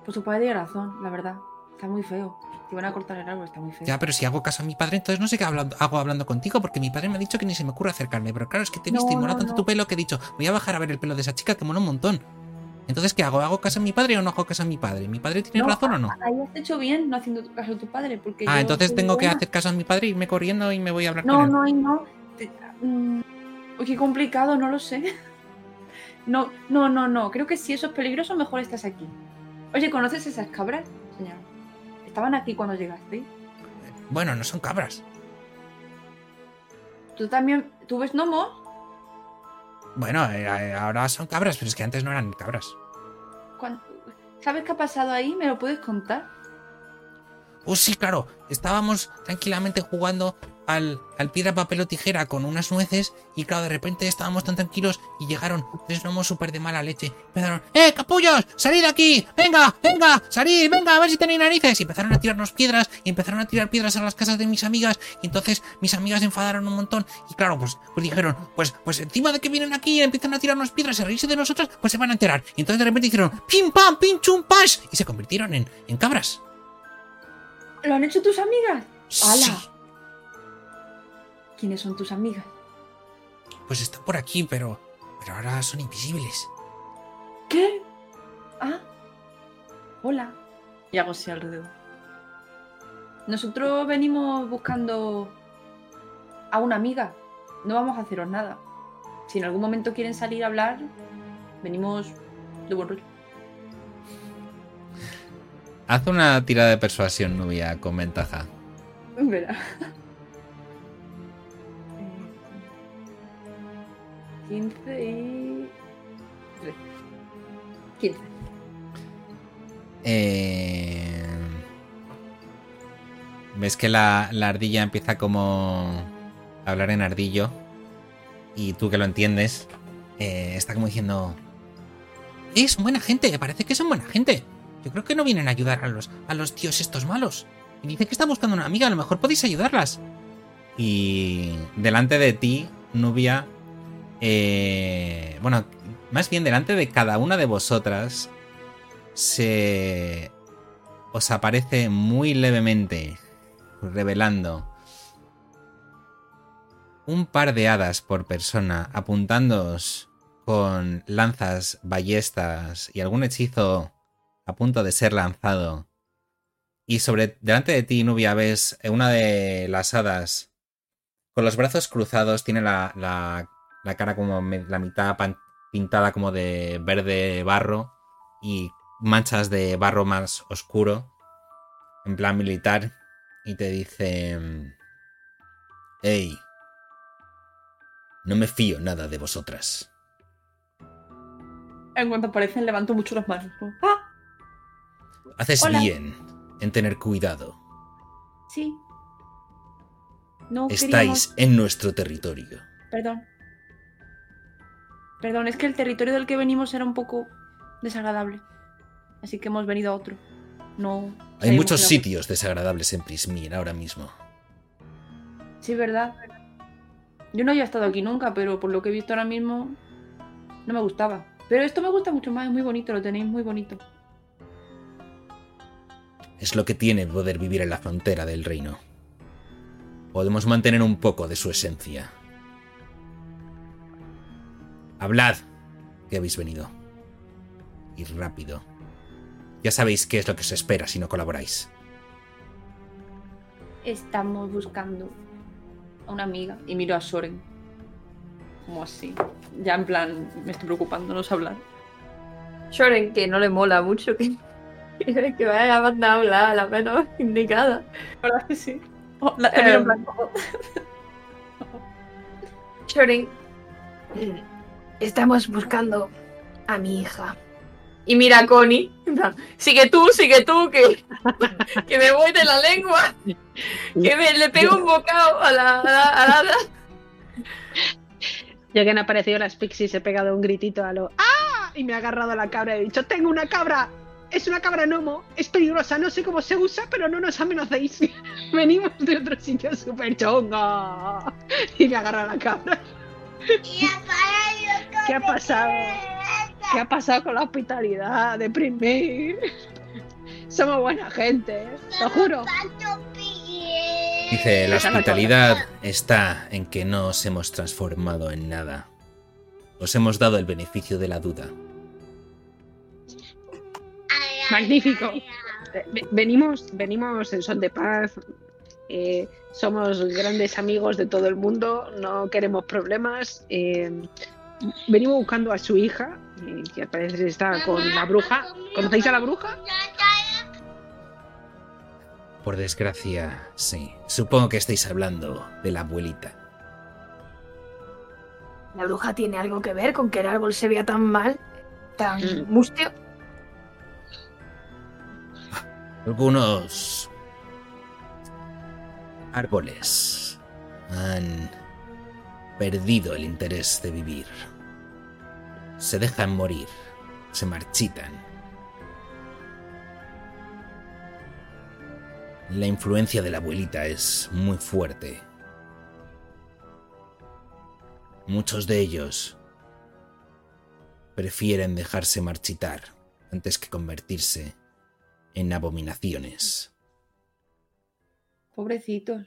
Pues tu padre tiene razón, la verdad. Está muy feo. Si van a cortar el árbol, está muy feo. Ya, pero si hago caso a mi padre, entonces no sé qué hablando- hago hablando contigo, porque mi padre me ha dicho que ni se me ocurre acercarme. Pero claro, es que te he visto No, y mola no, tanto no. tu pelo que he dicho, voy a bajar a ver el pelo de esa chica que mola un montón. Entonces, ¿qué hago? ¿Hago caso a mi padre o no hago caso a mi padre? ¿Mi padre tiene No, razón o no? Ahí has hecho bien no haciendo caso a tu padre. Porque Ah, entonces tengo que hacer caso a mi padre, irme corriendo y me voy a hablar No, con él. no, no. Te- mm, qué complicado, no lo sé. <laughs> No, no, no, no. Creo que si eso es peligroso, mejor estás aquí. Oye, ¿conoces esas cabras, señor? Estaban aquí cuando llegaste. Bueno, no son cabras. ¿Tú también, tú ves gnomos? Bueno, eh, eh, ahora son cabras, pero es que antes no eran cabras. ¿Sabes qué ha pasado ahí? ¿Me lo puedes contar? Oh, sí, claro. Estábamos tranquilamente jugando al, al piedra, papel o tijera con unas nueces y claro, de repente estábamos tan tranquilos y llegaron tres gnomos súper de mala leche. Empezaron, ¡eh, capullos! ¡Salid de aquí! ¡Venga, venga! ¡Salid, venga! A ver si tenéis narices. Y empezaron a tirarnos piedras y empezaron a tirar piedras a las casas de mis amigas y entonces mis amigas se enfadaron un montón y claro, pues, pues dijeron, pues, pues encima de que vienen aquí y empiezan a tirarnos piedras y a reírse de nosotros, pues se van a enterar. Y entonces de repente hicieron, ¡pim, pam, pim, chum, pash! Y se convirtieron en, en cabras. ¿Lo han hecho tus amigas? ¡Hala! Sí. ¿Quiénes son tus amigas? Pues están por aquí, pero. Pero ahora son invisibles. ¿Qué? Ah. Hola. Y hago así alrededor. Nosotros venimos buscando a una amiga. No vamos a haceros nada. Si en algún momento quieren salir a hablar, venimos de buen rollo. Haz una tirada de persuasión, Nubia, con ventaja. Verá. <laughs> 15 y. 3. 15. Eh... Ves que la, la ardilla empieza como a hablar en ardillo. Y tú que lo entiendes, eh, está como diciendo... ¡Eh, son buena gente! Parece que son buena gente. Yo creo que no vienen a ayudar a los, a los tíos estos malos. Y dice que está buscando una amiga, a lo mejor podéis ayudarlas. Y delante de ti, Nubia... eh, bueno, más bien delante de cada una de vosotras, se os aparece muy levemente, revelando un par de hadas por persona apuntándoos con lanzas, ballestas y algún hechizo a punto de ser lanzado. Y sobre delante de ti, Nubia, ves una de las hadas con los brazos cruzados, tiene la, la, la cara como la mitad pintada como de verde barro y manchas de barro más oscuro, en plan militar, y te dice... Hey, no me fío nada de vosotras. En cuanto aparecen, levanto mucho las manos. ¡Ah! Haces Hola. bien en tener cuidado. Sí. No Estáis queríamos... en nuestro territorio. Perdón. Perdón, es que el territorio del que venimos era un poco desagradable. Así que hemos venido a otro. No. Hay muchos sitios desagradables en Prismir ahora mismo. Sí, verdad. Yo no había estado aquí nunca, pero por lo que he visto ahora mismo no me gustaba. Pero esto me gusta mucho más, es muy bonito, lo tenéis muy bonito. Es lo que tiene poder vivir en la frontera del reino. Podemos mantener un poco de su esencia. Hablad que habéis venido. Y rápido. Ya sabéis qué es lo que os espera si no colaboráis. Estamos buscando a una amiga. Y miro a Soren. Como así. Ya en plan, me estoy preocupando, no sé hablar. Shoren, que no le mola mucho que, <laughs> que vaya a mandar a hablar a la menos indicada. ¿Verdad que sí? Oh, la- miro en plan, oh. Estamos buscando a mi hija. Y mira a Connie. en plan, Sigue tú, sigue tú, que, <laughs> que me voy de la lengua. Que me, le pego un bocado a la, a la, a la. Ya que han aparecido las pixies, he pegado un gritito a lo ¡Ah! Y me ha agarrado a la cabra y he dicho, tengo una cabra. Es una cabra gnomo, es peligrosa, no sé cómo se usa, pero no nos amenacéis. <laughs> Venimos de otro sitio súper chonga. Y me agarra la cabra. ¿Qué ha pasado? ¿Qué ha pasado con la hospitalidad? Deprimir. Somos buena gente, lo juro. Dice, la hospitalidad está en que no os hemos transformado en nada. Os hemos dado el beneficio de la duda. Magnífico. Ve- Venimos, venimos en son de paz. Eh, somos grandes amigos de todo el mundo. No queremos problemas. eh, venimos buscando a su hija, eh, que al parecer está con la bruja. ¿Conocéis a la bruja? Por desgracia, sí. Supongo que estáis hablando de la abuelita. La bruja tiene algo que ver con que el árbol se vea tan mal, tan Mm. mustio. Algunos árboles han perdido el interés de vivir. Se dejan morir, se marchitan. La influencia de la abuelita es muy fuerte. Muchos de ellos prefieren dejarse marchitar antes que convertirse en abominaciones. Pobrecitos.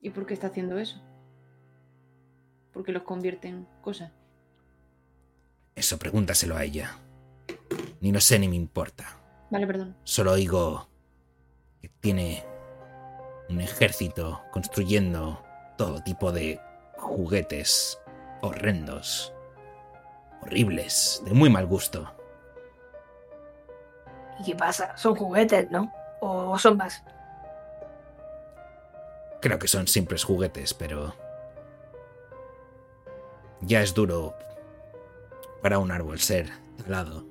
¿Y por qué está haciendo eso? Porque los convierte en cosas. Eso pregúntaselo a ella. Ni lo sé ni me importa. Vale, perdón. Solo oigo que tiene un ejército construyendo todo tipo de juguetes horrendos, horribles, de muy mal gusto. ¿Y qué pasa? Son juguetes, ¿no? ¿O son más? Creo que son simples juguetes, pero... Ya es duro para un árbol ser talado.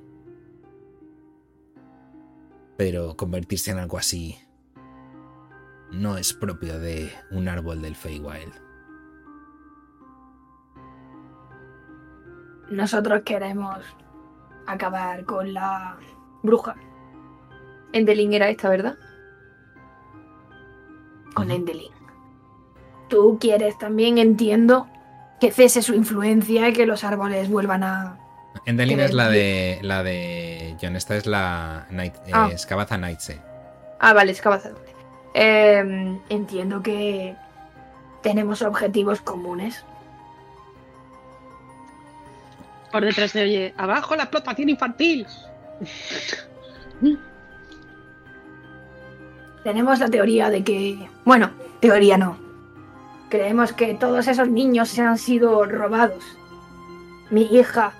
Pero convertirse en algo así no es propio de un árbol del Feywild. Nosotros queremos acabar con la bruja. Endelin era esta, ¿verdad? Con. Endelin. Tú quieres también, entiendo, que cese su influencia y que los árboles vuelvan a... Endelin es la de la de John, esta es la Night, eh, Ah. Escabaza Nightse. Ah, vale, excavador. Eh, entiendo que tenemos objetivos comunes. Por detrás se oye, abajo la explotación infantil. <laughs> Tenemos la teoría de que... Bueno, teoría no. Creemos que todos esos niños se han sido robados. Mi hija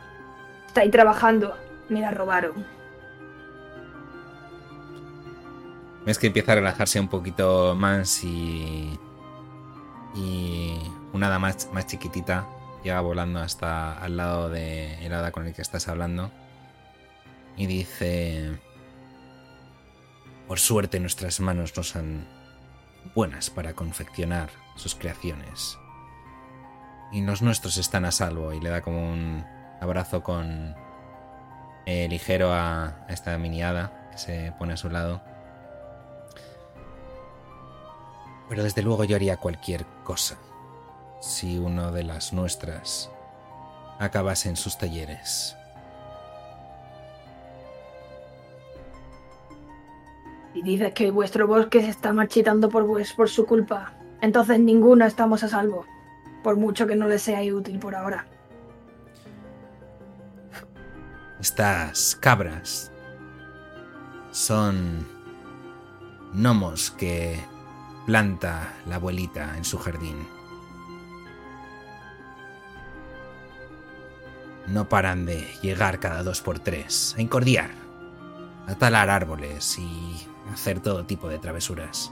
está ahí trabajando. Me la robaron. Ves que empieza a relajarse un poquito más y. Y una hada más, más chiquitita llega volando hasta al lado de el hada con el que estás hablando. Y dice. Por suerte nuestras manos no son buenas para confeccionar sus creaciones. Y los nuestros están a salvo. Y le da como un abrazo con. ligero a, a esta mini hada que se pone a su lado. Pero desde luego yo haría cualquier cosa si uno de las nuestras acabase en sus talleres. Y dices que vuestro bosque se está marchitando por, por su culpa. Entonces ninguno estamos a salvo. Por mucho que no les sea útil por ahora. Estas cabras son gnomos que planta la abuelita en su jardín. No paran de llegar cada dos por tres, a incordiar, a talar árboles y hacer todo tipo de travesuras.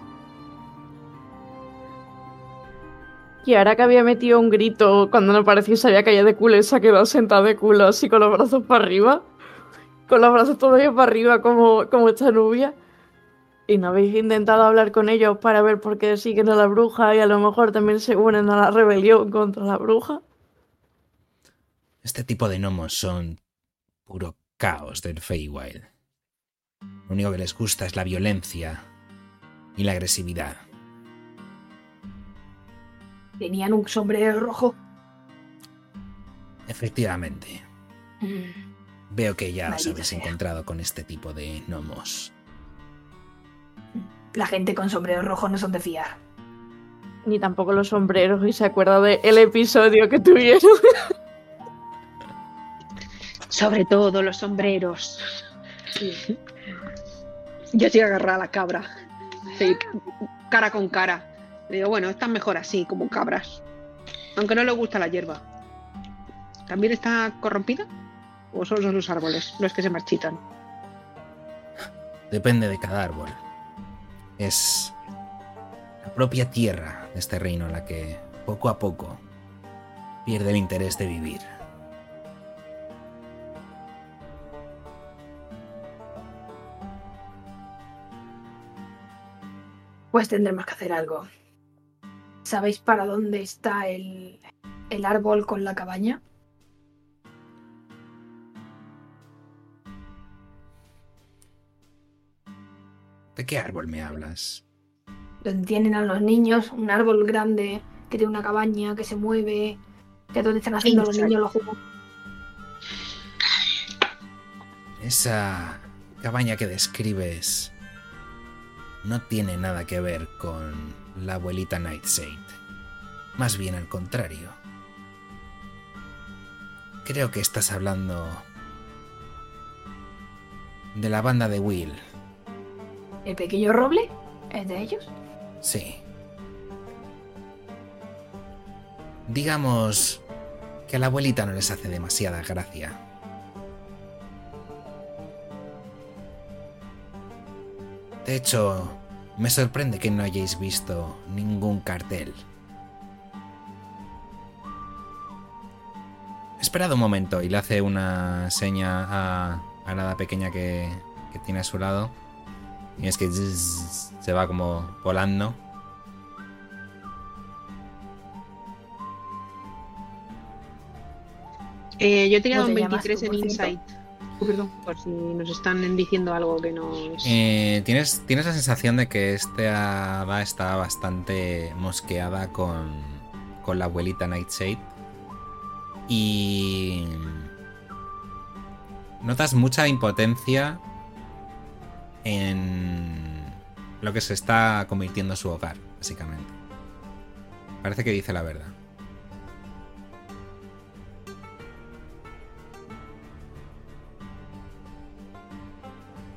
Kiara que había metido un grito cuando no pareció y se había caído de culo y se ha quedado sentada de culo así con los brazos para arriba. Con los brazos todavía para arriba como, como esta nubia. ¿Y no habéis intentado hablar con ellos para ver por qué siguen a la bruja y a lo mejor también se unen a la rebelión contra la bruja? Este tipo de gnomos son puro caos del Feywild. Lo único que les gusta es la violencia y la agresividad. Tenían un sombrero rojo. Efectivamente. Mm, Veo que ya os habéis sea. encontrado con este tipo de gnomos. La gente con sombrero rojo no son de fiar. Ni tampoco los sombreros y se acuerda del episodio que tuvieron. Sobre todo los sombreros. Yo estoy agarrada a la cabra. Sí, cara con cara. Le digo, bueno, están mejor así, como cabras. Aunque no le gusta la hierba. ¿También está corrompida? ¿O son los árboles los que se marchitan? Depende de cada árbol. Es la propia tierra de este reino la que, poco a poco, pierde el interés de vivir. Pues tendremos que hacer algo. ¿Sabéis para dónde está el, el árbol con la cabaña? ¿De qué árbol me hablas? Donde tienen a los niños, un árbol grande que tiene una cabaña que se mueve, que es donde están haciendo los niños los juegos. Esa cabaña que describes no tiene nada que ver con la abuelita Night Saint. Más bien al contrario. Creo que estás hablando de la banda de Will. ¿El pequeño roble? ¿Es de ellos? Sí. Digamos que a la abuelita no les hace demasiada gracia. De hecho, me sorprende que no hayáis visto ningún cartel. Esperad un momento y le hace una seña a, a la pequeña que, que tiene a su lado. Y es que zzz, se va como volando. Eh, yo he tirado ¿Cómo un te llamas 23 tú, en? Insight. Oh, perdón, por si nos están diciendo algo que no es. Eh, ¿tienes, tienes la sensación de que esta hada está bastante mosqueada con, con la abuelita Nightshade. Y. Notas mucha impotencia en lo que se está convirtiendo su hogar, básicamente. Parece que dice la verdad.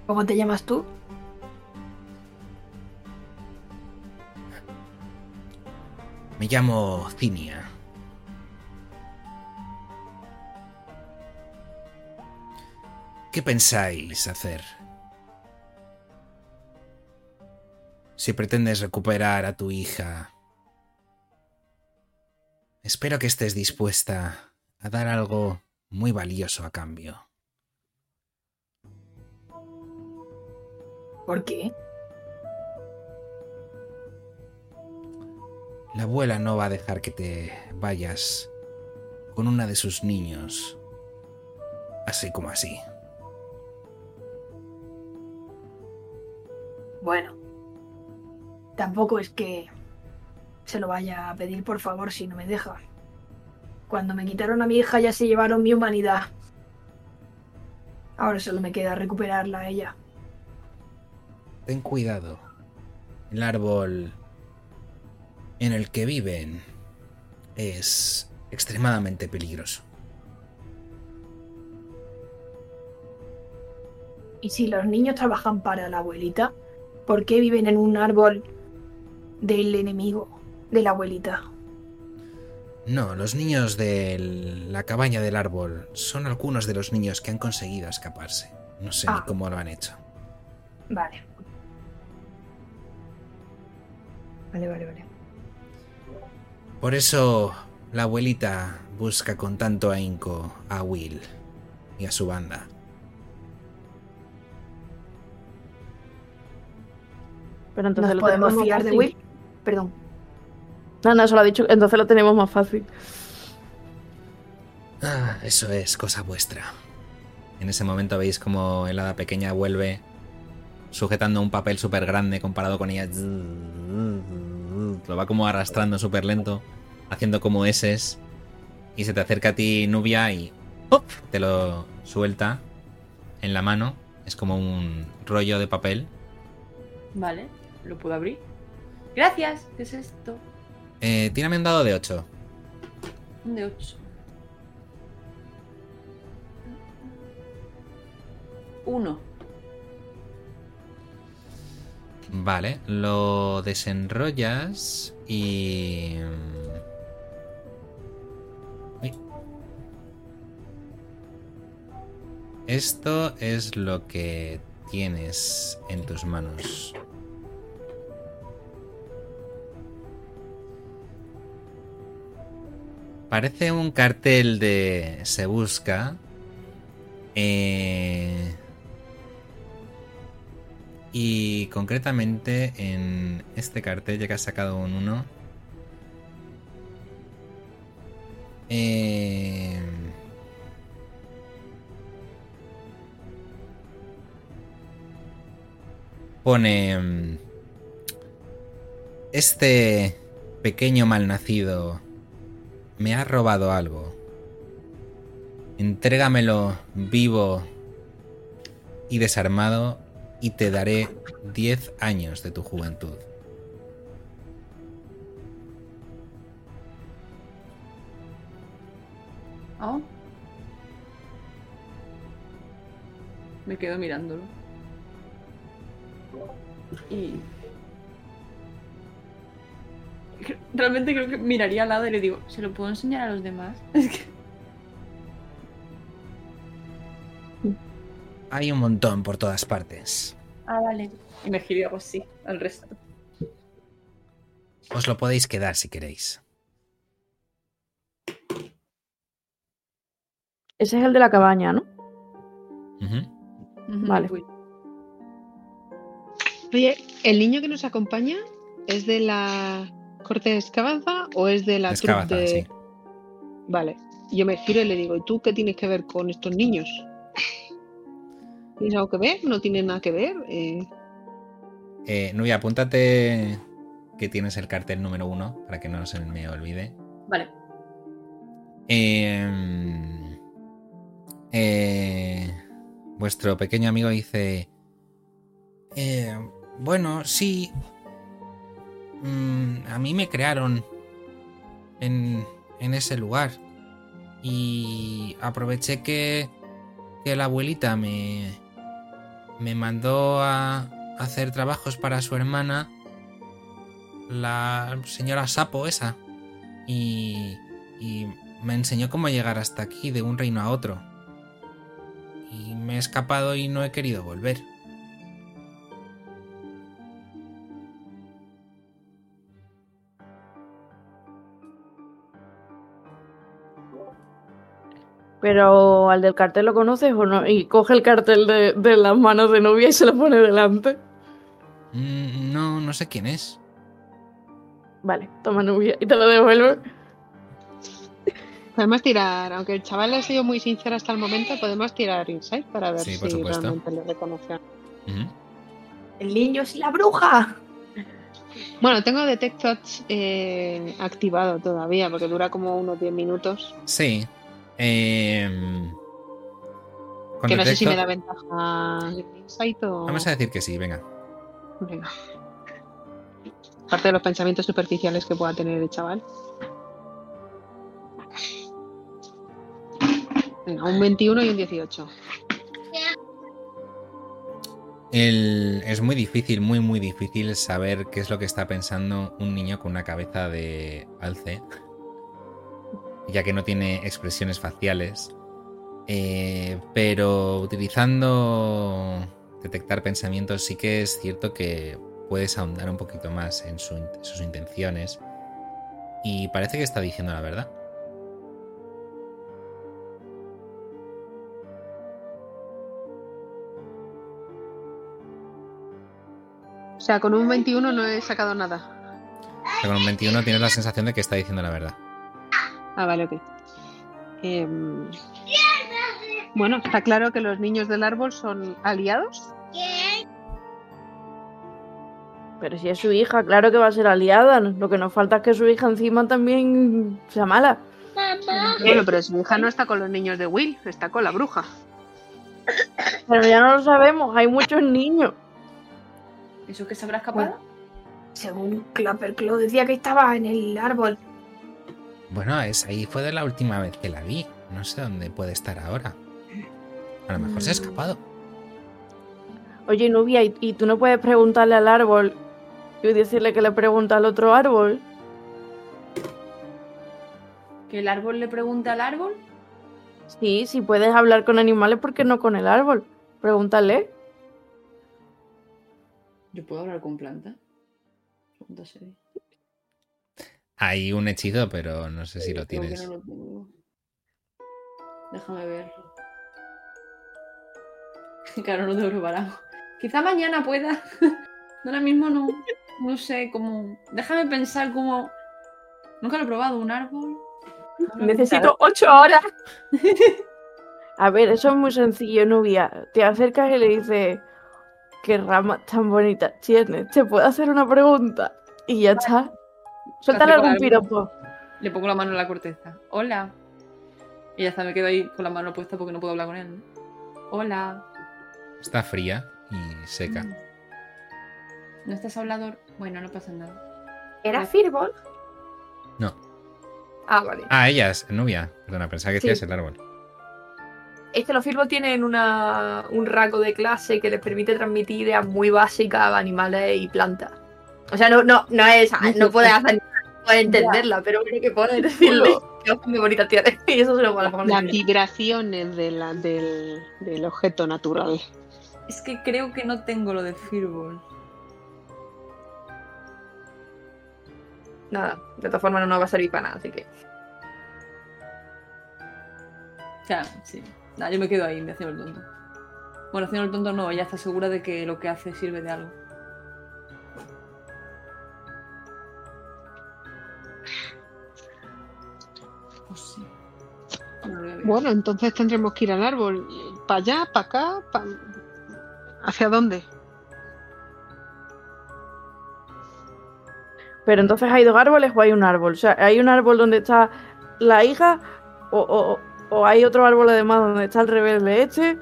¿Cómo te llamas tú? Me llamo Cinia. ¿Qué pensáis hacer? Si pretendes recuperar a tu hija, espero que estés dispuesta a dar algo muy valioso a cambio. ¿Por qué? La abuela no va a dejar que te vayas con una de sus niños, así como así. Bueno, tampoco es que se lo vaya a pedir por favor si no me deja. Cuando me quitaron a mi hija ya se llevaron mi humanidad. Ahora solo me queda recuperarla a ella. Ten cuidado. El árbol en el que viven es extremadamente peligroso. Y si los niños trabajan para la abuelita, ¿por qué viven en un árbol del enemigo de la abuelita? No, los niños de la cabaña del árbol son algunos de los niños que han conseguido escaparse. No sé Ah. ni cómo lo han hecho. Vale. Vale, vale, vale. Por eso la abuelita busca con tanto ahínco a Will y a su banda. Pero entonces ¿Nos lo podemos fiar de. Will? Perdón. No, no, solo ha dicho. Entonces lo tenemos más fácil. Ah, eso es cosa vuestra. En ese momento veis como el hada pequeña vuelve sujetando un papel súper grande comparado con ella. Lo va como arrastrando súper lento, haciendo como eses. Y se te acerca a ti Nubia y ¡pop! te lo suelta en la mano. Es como un rollo de papel. Vale, lo puedo abrir. Gracias, ¿qué es esto? Eh, tírame un dado de 8. Un de 8. Uno. Vale, lo desenrollas y... Uy. Esto es lo que tienes en tus manos. Parece un cartel de Se Busca. Eh, y concretamente en este cartel, ya que has sacado un 1. Eh, pone... mm, Este pequeño malnacido me ha robado algo. Entrégamelo vivo y desarmado y te daré 10 años de tu juventud. Ah. Me quedo mirándolo. Y. Realmente creo que miraría al lado y le digo, ¿se lo puedo enseñar a los demás? <laughs> Es que. Hay un montón por todas partes. Ah, vale. Y me giro hago así al resto. Os lo podéis quedar si queréis. Ese es el de la cabaña, ¿no? Vale. Oye, ¿el niño que nos acompaña es de la corte de Escabaza o es de la Escabaza, de... sí. Vale. Yo me giro y le digo, ¿y tú qué tienes que ver con estos niños? ¿Tienes algo que ver? ¿No tienes nada que ver? Eh, Eh, Nubia, apúntate que tienes el cartel número uno para que no se me olvide. Vale. Eh, eh, vuestro pequeño amigo dice... "Eh, bueno, sí. Mm, a mí me crearon en, en ese lugar. Y aproveché que, que la abuelita me, me mandó a hacer trabajos para su hermana, la señora Sapo esa. Y, y me enseñó cómo llegar hasta aquí, de un reino a otro. Y me he escapado y no he querido volver. Pero al del cartel lo conoces o no? Y coge el cartel de, de las manos de novia y se lo pone delante. Mm, no, no sé quién es. Vale, toma novia y te lo devuelve. podemos tirar, aunque el chaval ha sido muy sincero hasta el momento, podemos tirar insight para ver Sí, si por supuesto. realmente le reconoce. Ujú. El niño es la bruja. Bueno, tengo Detect Thoughts eh, activado todavía, porque dura como unos 10 minutos. Sí. Eh, con que no sé si me da ventaja el insight o. Vamos a decir que sí, venga. Venga. Aparte de los pensamientos superficiales que pueda tener el chaval. Venga, un 21 y un 18. El- es muy difícil, muy, muy difícil saber qué es lo que está pensando un niño con una cabeza de alce, ya que no tiene expresiones faciales. Eh, pero utilizando detectar pensamientos sí que es cierto que puedes ahondar un poquito más en su- sus intenciones y parece que está diciendo la verdad. O sea, con un 21 no he sacado nada. O sea, con un 21 tienes la sensación de que está diciendo la verdad. Ah, vale, ok. Em, bueno, está claro que los niños del árbol son aliados. Pero si es su hija, claro que va a ser aliada. Lo que nos falta es que su hija encima también sea mala. Bueno, pero su hija no está con los niños de Will, está con la bruja. Pero ya no lo sabemos, hay muchos niños. ¿Eso que se habrá escapado? Según Clapperclaw decía que estaba en el árbol. Bueno, es, ahí fue de la última vez que la vi. No sé dónde puede estar ahora. A lo mejor se ha Mm. escapado. Oye, Nubia, ¿y, y tú no puedes preguntarle al árbol y decirle que le pregunta al otro árbol? ¿Que el árbol le pregunta al árbol? Sí, si puedes hablar con animales, ¿por qué no con el árbol? Pregúntale. ¿Yo puedo hablar con planta? Pregunta seria. Hay un hechizo, pero no sé si lo tienes. no lo tengo. Déjame ver. <laughs> Claro, no tengo preparado. Quizá mañana pueda. <laughs> Ahora mismo no. No sé cómo. Déjame pensar cómo. Nunca lo he probado, un árbol. Necesito ocho horas. <laughs> A ver, eso es muy sencillo, Nubia. Te acercas y le dices, qué ramas tan bonitas tienes. ¿Te puedo hacer una pregunta? Y ya está. Suéltale algún al piropo. Le pongo la mano en la corteza. Hola. Y ya está, me quedo ahí con la mano puesta porque no puedo hablar con él. Hola. Está fría y seca. ¿No estás hablador? Bueno, no pasa nada. ¿Era Firbol? No. Ah, vale. Ah, ella es Nubia. Perdona, pensaba que Sí. decías el árbol. Es que los Firbol tienen una, un rango de clase que les permite transmitir ideas muy básicas a animales y plantas. O sea, no, no, no es. No puedes hacer no puedes entenderla, pero creo que puedes decirle bonitas tienes. <laughs> Y eso se lo mejor Las vibraciones de la- del, del objeto natural. Es que creo que no tengo lo de Firball. Nada, de todas formas no nos va a servir para nada, así que. O sea, sí. Nada, yo me quedo ahí, me haciendo el tonto. Bueno, haciendo el tonto no, ella está segura de que lo que hace sirve de algo. Pues sí. Bueno, entonces tendremos que ir al árbol. ¿Para allá? ¿Para acá? pa- ¿Hacia dónde? Pero entonces hay dos árboles o hay un árbol. O sea, hay un árbol donde está la hija o, o- o hay otro árbol además donde está el rebelde este.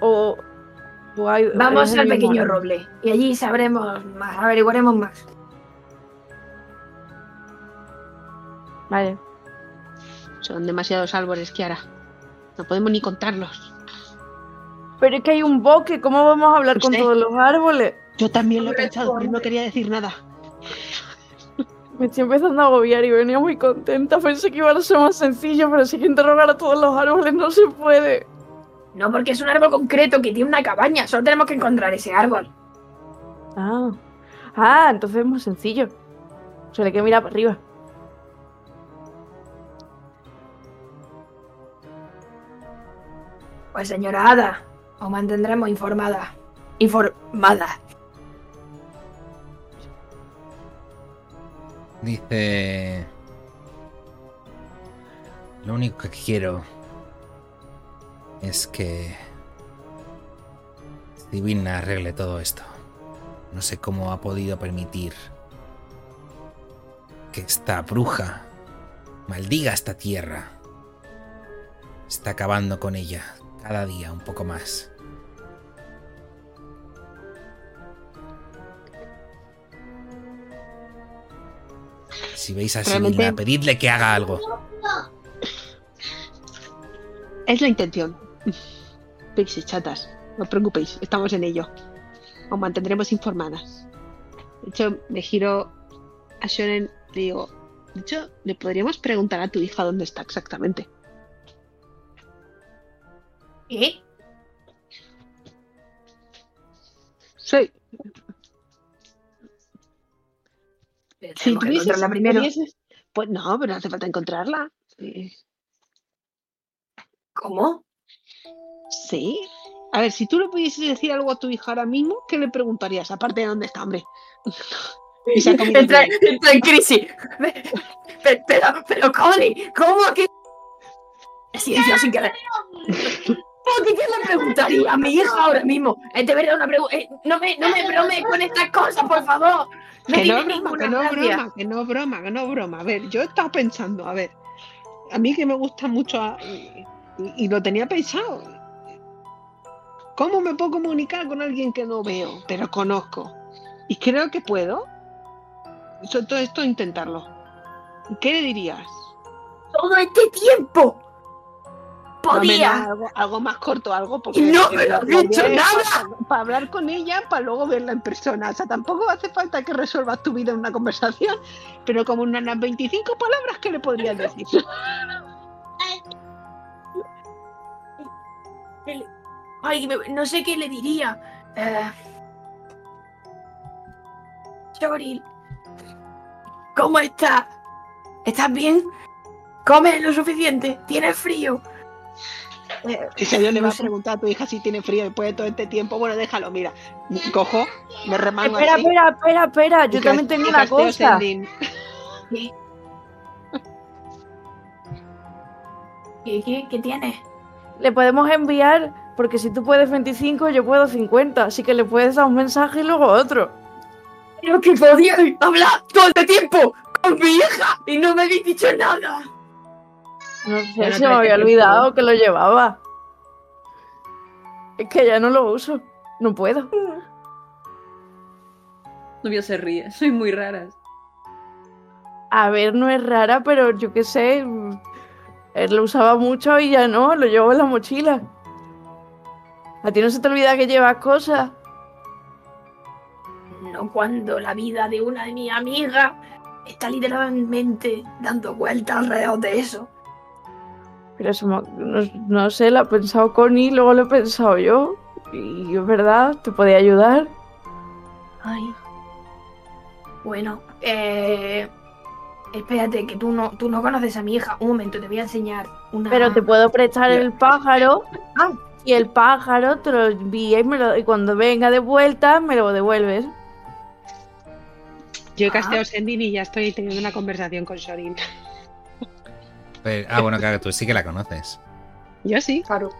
O, o hay... Vamos al pequeño árbol. roble y allí sabremos más, averiguaremos más. Vale. Son demasiados árboles, Kiara. No podemos ni contarlos. Pero es que hay un bosque, ¿cómo vamos a hablar con todos los árboles? Yo también lo he pensado, pero no quería decir nada. Me estoy empezando a agobiar y venía muy contenta. Pensé que iba a ser más sencillo, pero si hay que interrogar a todos los árboles no se puede. No, porque es un árbol concreto que tiene una cabaña. Solo tenemos que encontrar ese árbol. Ah. Ah, entonces es muy sencillo. Se le que mirar para arriba. Pues señora Ada, os mantendremos informada. Informada. Dice... Lo único que quiero es que Divina arregle todo esto. No sé cómo ha podido permitir que esta bruja maldiga esta tierra. Está acabando con ella cada día un poco más. Si veis a Sibila, pedidle que haga algo. Es la intención. Pixies, chatas. No os preocupéis, estamos en ello. Os mantendremos informadas. De hecho, me giro a Shonen y le digo, de hecho, le podríamos preguntar a tu hija dónde está exactamente. ¿Eh? Sí. Si Tenemos que encontrarla primero. tuvieses- Pues no, pero no hace falta encontrarla. Sí. ¿Cómo? Sí. A ver, si tú le pudieses decir algo a tu hija ahora mismo, ¿qué le preguntarías? Aparte de dónde está, hombre. Y se ha comido Entra, en crisis. <laughs> Pe- pe- Pero, pero, Connie, ¿cómo que...? <laughs> Silencio sin querer. <laughs> ¿Por qué, qué le preguntaría a mi hija ahora mismo? Es de verdad una pregunta. no me, no me bromees con estas cosas, por favor. No Que no broma, ninguna que no gracia. broma, que no es broma, que no broma. A ver, yo he estado pensando, a ver, a mí que me gusta mucho a- y, y lo tenía pensado. ¿Cómo me puedo comunicar con alguien que no veo, pero conozco? Y creo que puedo. Sobre todo esto, intentarlo. ¿Qué le dirías? Todo este tiempo. Podía. Algo, algo más corto, algo, porque no me lo idea dicho nada. Para, para hablar con ella, para luego verla en persona. O sea, tampoco hace falta que resuelvas tu vida en una conversación, pero como unas 25 palabras, ¿qué le podrías decir? Ay, no sé qué le diría. Eh... Choril, ¿cómo estás? ¿Estás bien? ¿Comes lo suficiente? ¿Tienes frío? Eh, Si yo le no va a preguntar a tu hija si tiene frío después de todo este tiempo, bueno, déjalo, mira. Cojo, me remango Espera, así. espera, espera, espera. Yo y también tengo y una cosa. sending. ¿Qué, qué, qué tienes? Le podemos enviar, porque si tú puedes 25, yo puedo 50. Así que le puedes dar un mensaje y luego otro. Pero que podía hablar todo este tiempo con mi hija y no me habéis dicho nada. No sé, no se me había olvidado que lo llevaba. Es que ya no lo uso. No puedo. Novio se ríe. <laughs> Soy muy raras. A ver, no es rara, pero yo qué sé. mm, Él lo usaba mucho y ya no, lo llevo en la mochila. ¿A ti no se te olvida que llevas cosas? No cuando la vida de una de mis amigas está literalmente dando vueltas alrededor de eso. Pero eso me- no, no sé, lo ha pensado Connie, luego lo he pensado yo. Y es verdad, te podía ayudar. Ay. Bueno, eh... Espérate, que tú no, tú no conoces a mi hija. Un momento, te voy a enseñar una... Pero te puedo prestar el pájaro. Ah. Y el pájaro te lo envía y, me lo- y cuando venga de vuelta me lo devuelves. Yo he Ah. casteado sending y ya estoy teniendo una conversación con Shorin. Pero- ah, bueno, claro, tú sí que la conoces. Yo sí. Claro.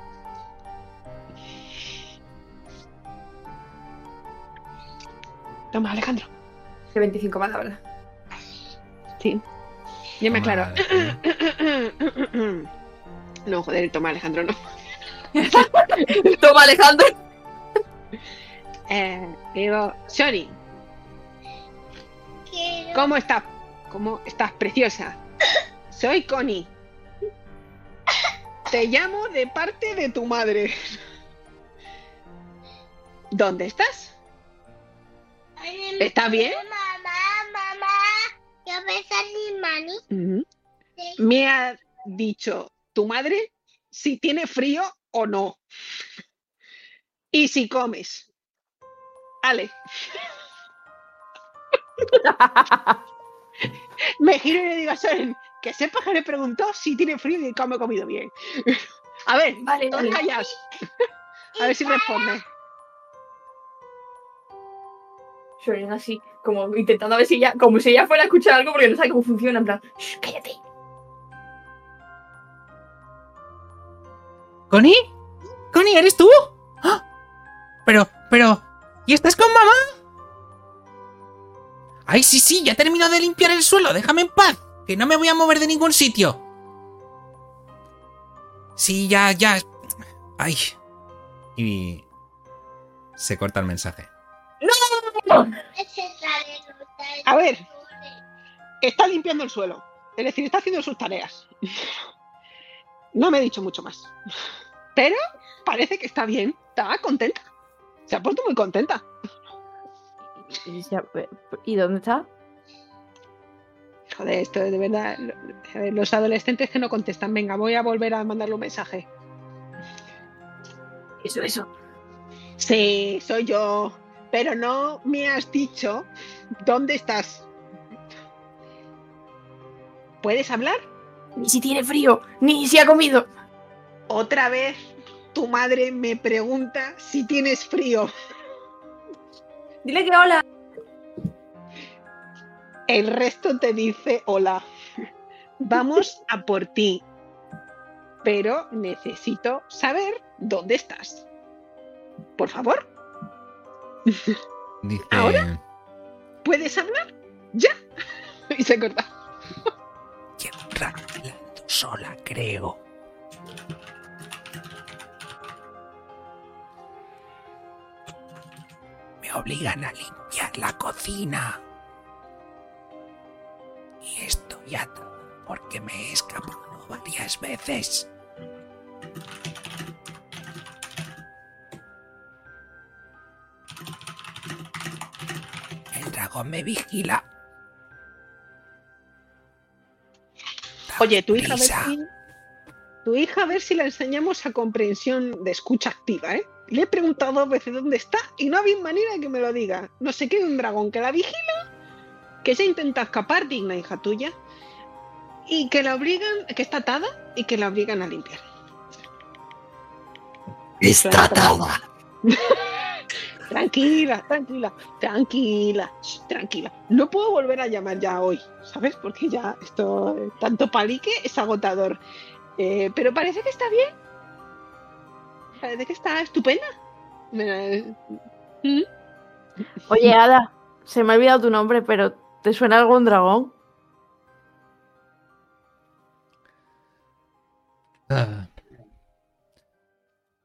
Toma, Alejandro. De 25 palabras. Sí. Yo me aclaro. Alejandro. <coughs> No, joder, toma, Alejandro, no. <laughs> Toma, Alejandro. Eh, digo, Shorin, ¿cómo estás? ¿Cómo estás, preciosa? Soy Connie. Te llamo de parte de tu madre. ¿Dónde estás? ¿Está bien? Mamá, mamá, yo me salí mani. Ujú. Me ha dicho tu madre si tiene frío o no. Y si comes. Ale. <laughs> Me giro y le digo a Soren que sepa que le preguntó si tiene frío y cómo he comido bien. <laughs> A ver, Vale, no vale. callas. <laughs> A ver si responde. Shorin así, como intentando ver si ella, como si ella fuera a escuchar algo porque no sabe cómo funciona, en plan, "Shh, cállate. ¿Connie? ¿Connie, eres tú? ¡Ah! Pero, pero, ¿y estás con mamá? Ay, sí, sí, ya termino de limpiar el suelo, déjame en paz, que no me voy a mover de ningún sitio. Sí, ya, ya. Ay. Y se corta el mensaje. Talento, A ver. Está limpiando el suelo. Es decir, está haciendo sus tareas. No me he dicho mucho más. Pero parece que está bien. Está contenta. Se ha puesto muy contenta. ¿y dónde está? Joder, esto de verdad. Los adolescentes que no contestan. Venga, voy a volver a mandarle un mensaje. Eso, eso. Sí, soy yo. Pero no me has dicho dónde estás. ¿Puedes hablar? Ni si tiene frío, ni si ha comido. Otra vez tu madre me pregunta si tienes frío. Dile que hola. El resto te dice hola. Vamos a por ti. Pero necesito saber dónde estás. Por favor, Dice. ¿Ahora? ¿puedes hablar? ¡Ya! <laughs> Y se corta. Hablando sola, creo. Me obligan a limpiar la cocina. Porque me he escapado varias veces. El dragón me vigila. Oye, tu hija, a ver si, tu hija, a ver si la enseñamos a comprensión de escucha activa, ¿eh? Le he preguntado dos veces dónde está y no había manera de que me lo diga. No sé qué, un dragón que la vigila, que se intenta escapar, digna hija tuya, y que la obligan, que está atada y que la obligan a limpiar. Está atada. <laughs> Tranquila, tranquila, tranquila, tranquila. No puedo volver a llamar ya hoy, ¿sabes? Porque ya esto, tanto palique es agotador. Eh, pero parece que está bien. Parece que está estupenda. ¿Mm? Oye, Ada, se me ha olvidado tu nombre, pero ¿te suena algún dragón? Ah.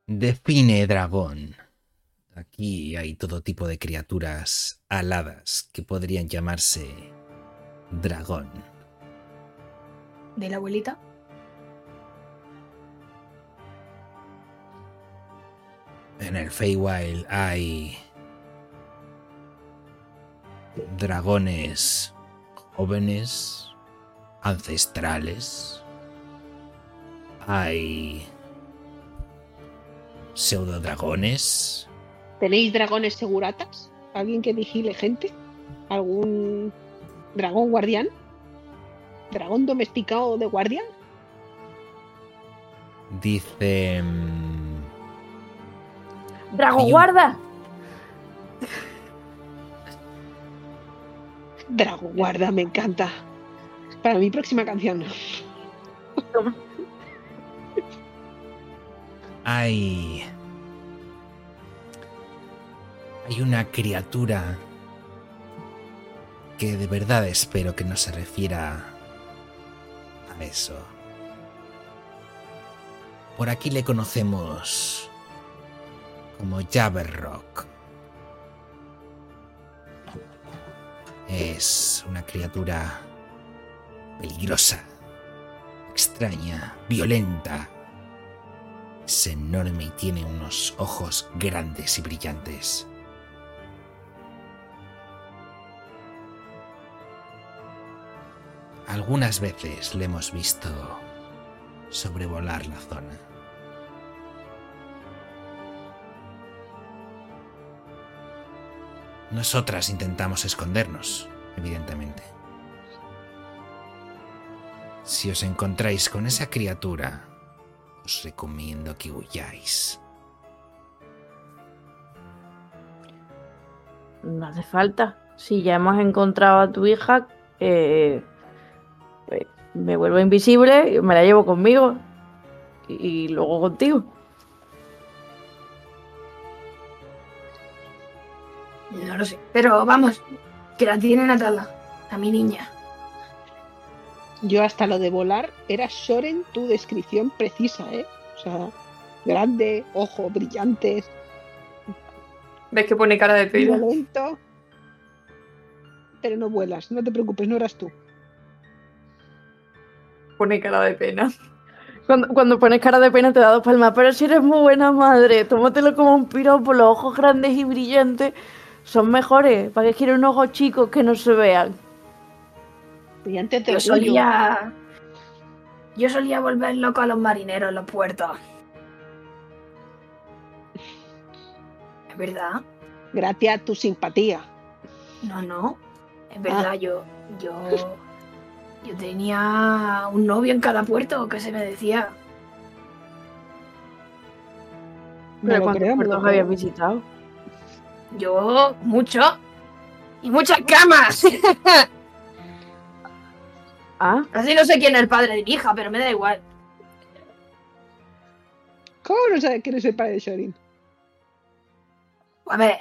Define dragón. Aquí hay todo tipo de criaturas aladas que podrían llamarse dragón. De la abuelita. En el Feywild hay dragones jóvenes, ancestrales. Hay pseudodragones. ¿Tenéis dragones seguratas? ¿Alguien que vigile gente? ¿Algún dragón guardián? ¿Dragón domesticado de guardián? Dice... ¡Drago un- guarda! Drago guarda, me encanta. Para mi próxima canción. <laughs> Hay... Hay una criatura que de verdad espero que no se refiera a eso. Por aquí le conocemos como Jabberrock. Es una criatura peligrosa, extraña, violenta. Es enorme y tiene unos ojos grandes y brillantes. Algunas veces le hemos visto sobrevolar la zona. Nosotras intentamos escondernos, evidentemente. Si os encontráis con esa criatura, os recomiendo que huyáis. No hace falta. Si ya hemos encontrado a tu hija, eh, pues, me vuelvo invisible y me la llevo conmigo. Y, y luego contigo. No lo sé. Pero vamos, que la tienen atada. A mi niña. Yo hasta lo de volar era Soren tu descripción precisa, ¿eh? O sea, grande, ojos brillantes, ¿Ves que pone cara de pena? violento. Pero no vuelas, no te preocupes, no eras tú. Pone cara de pena. Cuando, cuando pones cara de pena te da dos palmas. Pero si eres muy buena madre, tómatelo como un piropo. Los ojos grandes y brillantes son mejores. ¿Para qué quieres unos ojos chicos que no se vean? Brillantes de Yo solía. Yo solía volver loco a los marineros en los puertos. ¿Es verdad? Gracias a tu simpatía. No, no. Es verdad, yo. Yo. Yo tenía un novio en cada puerto que se me decía. Me ¿Pero lo cuántos puertos creo. habías visitado? Yo, mucho. Y muchas camas. <laughs> Ah, Así no sé quién es el padre de mi hija, pero me da igual. ¿Cómo no sabes quién es el padre de Shorin? A ver,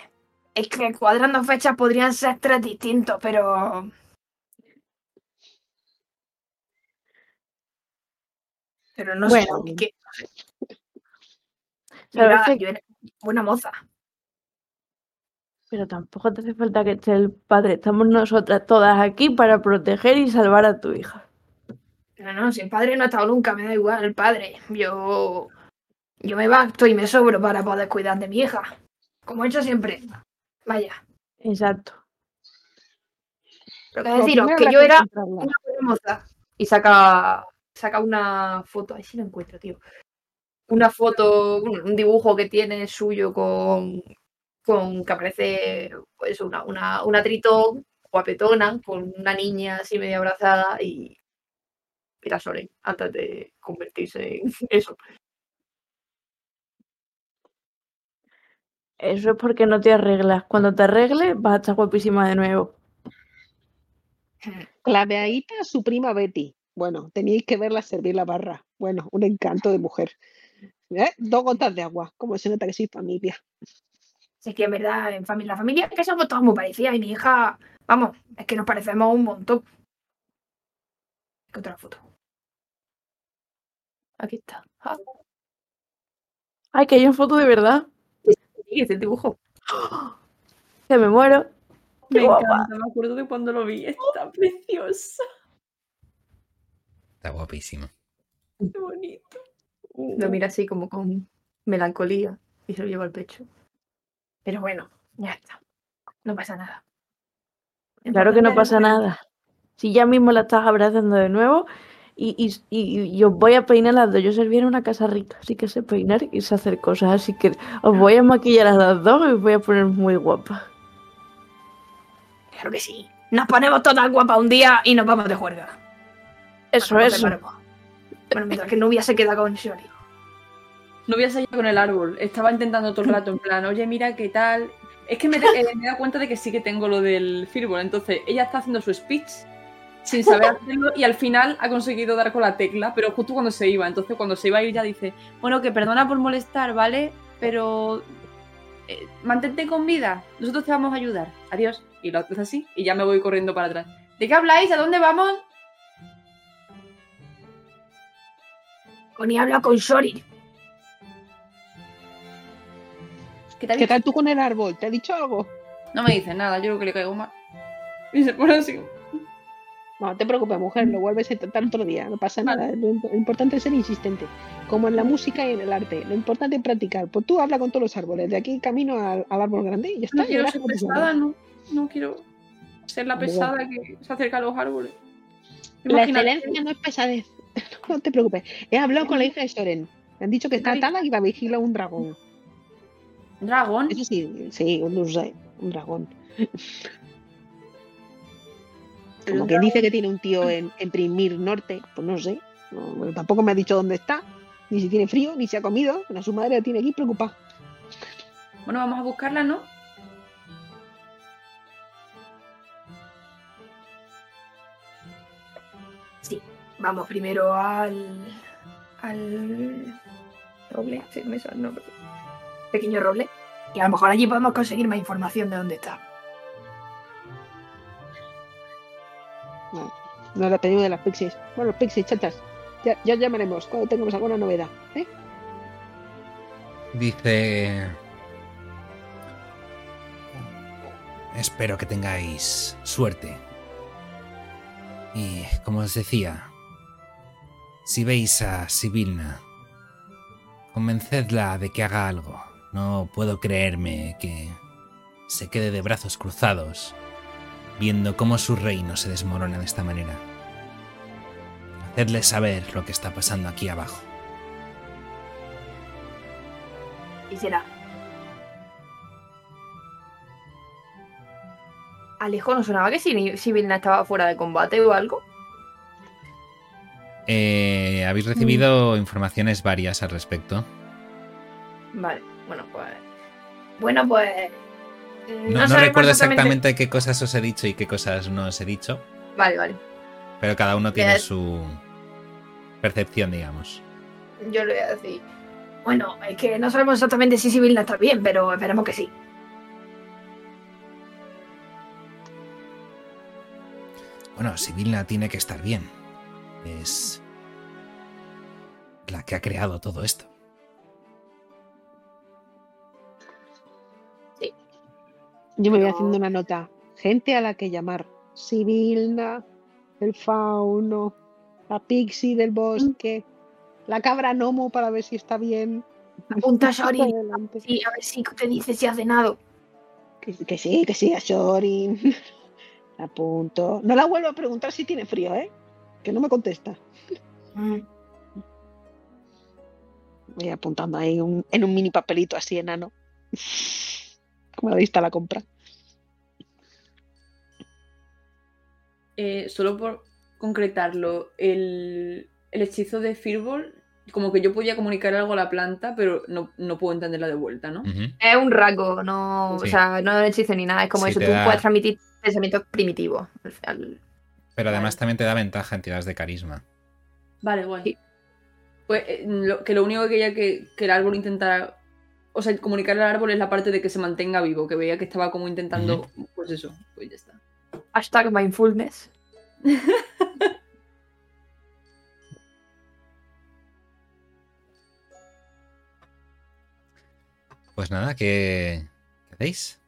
es que cuadrando fechas podrían ser tres distintos, pero. Pero no Bueno. sé. ¿qué? Buena moza. Pero tampoco te hace falta que esté el padre. Estamos nosotras todas aquí para proteger y salvar a tu hija. No, no, si el padre no ha estado nunca, me da igual el padre. Yo. Yo me basto y me sobro para poder cuidar de mi hija. Como he hecho siempre. Vaya. Exacto. Lo que Lo deciros, que yo era una moza. Y saca, saca una foto, ahí sí lo encuentro, tío. Una foto, un dibujo que tiene suyo con, con que aparece pues una, una, una tritón guapetona con una niña así medio abrazada y era Soren antes de convertirse en <laughs> eso. Eso es porque no te arreglas. Cuando te arregles, vas a estar guapísima de nuevo. Claveadita a su prima Betty. Bueno, teníais que verla servir la barra. Bueno, un encanto de mujer. ¿Eh? Dos gotas de agua. Como se nota que soy familia. Así que en verdad, en familia, la familia es que somos todas muy parecidas y mi hija, vamos, es que nos parecemos un montón. ¿Qué otra foto? Aquí está. Ah, Ay, que hay una foto de verdad. sí, ese dibujo. Que me muero. Me guapa. encanta, me acuerdo de cuando lo vi. Está preciosa. Está guapísimo. Qué bonito. Lo mira así como con melancolía y se lo lleva al pecho. Pero bueno, ya está. No pasa nada. Claro que no pasa nada. Si ya mismo la estás abrazando de nuevo y, y, y- y os voy a peinar las dos. Yo serví en una casa rica, así que sé peinar y sé hacer cosas. Así que os voy a maquillar a las dos y os voy a poner muy guapas. Claro que sí. Nos ponemos todas guapas un día y nos vamos de juerga. Eso, eso. Bueno, mientras que Nubia se queda con Shori. No voy a salir con el árbol. Estaba intentando todo el rato, en plan, oye, mira qué tal. Es que me, eh, me dado cuenta de que sí que tengo lo del Firbol. Entonces, ella está haciendo su speech sin saber hacerlo y al final ha conseguido dar con la tecla, pero justo cuando se iba. Entonces, cuando se iba a ir, ya dice: Bueno, que perdona por molestar, ¿vale? Pero eh, mantente con vida. Nosotros te vamos a ayudar. Adiós. Y lo haces así y ya me voy corriendo para atrás. ¿De qué habláis? ¿A dónde vamos? Connie habla con Shori. ¿Qué tal tú con el árbol? ¿Te ha dicho algo? No me dice nada, yo creo que le caigo mal. Y se pone así. No te preocupes, mujer, lo vuelves a intentar otro día, no pasa nada. Lo imp- lo importante es ser insistente, como en la música y en el arte. Lo importante es practicar. Pues tú habla con todos los árboles, de aquí camino al, al árbol grande y ya está. No quiero ser pesada, no. No quiero ser la Bueno. pesada que se acerca a los árboles. La excelencia no es pesadez. <laughs> No te preocupes. He hablado con la hija de Soren. Me han dicho que está atada y va a vigilar un dragón. Dragón. Eso sí, sí, un, no dragón. Como un que dice que tiene un tío en, en Primir Norte, pues no sé. No, bueno, tampoco me ha dicho dónde está, ni si tiene frío, ni si ha comido. Pero su madre la tiene aquí preocupada. Bueno, vamos a buscarla, ¿no? Vamos primero al. al. roble, sí, me suena el nombre. Pequeño roble. Y a lo mejor allí podemos conseguir más información de dónde está. No la tenemos de las pixies. Bueno, los pixies, chatas. Ya, ya llamaremos cuando tengamos alguna novedad. ¿eh? Dice... Espero que tengáis suerte. Y como os decía, si veis a Sibilna, convencedla de que haga algo. No puedo creerme que se quede de brazos cruzados viendo cómo su reino se desmorona de esta manera. Hacedle saber lo que está pasando aquí abajo. Y será. Alejo no sonaba que si, si Vilna estaba fuera de combate o algo. Eh, habéis recibido informaciones varias al respecto. Vale, bueno, pues. Bueno, pues. mm, No, no recuerdo exactamente qué cosas os he dicho y qué cosas no os he dicho, Vale, vale. pero cada uno tiene Bien. su percepción, digamos. Yo le voy a decir. Bueno, es que no sabemos exactamente si Sibyl está bien, pero esperemos que sí. Bueno, Sibilna tiene que estar bien. Es la que ha creado todo esto. Yo me voy haciendo una nota. Gente a la que llamar. Sibilna, el fauno, la pixie del bosque, la cabra gnomo para ver si está bien. Apunta a Shorin. Sí, a ver si te dice si ha cenado. Que, que sí, que sí, a Shorin. <laughs> Apunto. No la vuelvo a preguntar si tiene frío, ¿eh? Que no me contesta. Mm, Voy apuntando ahí un- en un mini papelito así enano. Como la vista a la compra. Eh, solo por concretarlo, el, el hechizo de Firbol, como que yo podía comunicar algo a la planta, pero no, no puedo entenderla de vuelta, ¿no? Es un rasgo, no, Sí. o sea, no es hechizo ni nada, es como Sí, eso, tú da- puedes transmitir pensamientos primitivos. al. Pero además Vale. también te da ventaja en tiradas de carisma. Vale, guay. Sí. Pues eh, lo- que lo único que quería que, que el árbol intentara. O sea, comunicarle al árbol es la parte de que se mantenga vivo, que veía que estaba como intentando. Pues eso, pues ya está. Hashtag mindfulness. <laughs> Pues nada, ¿qué, ¿qué hacéis?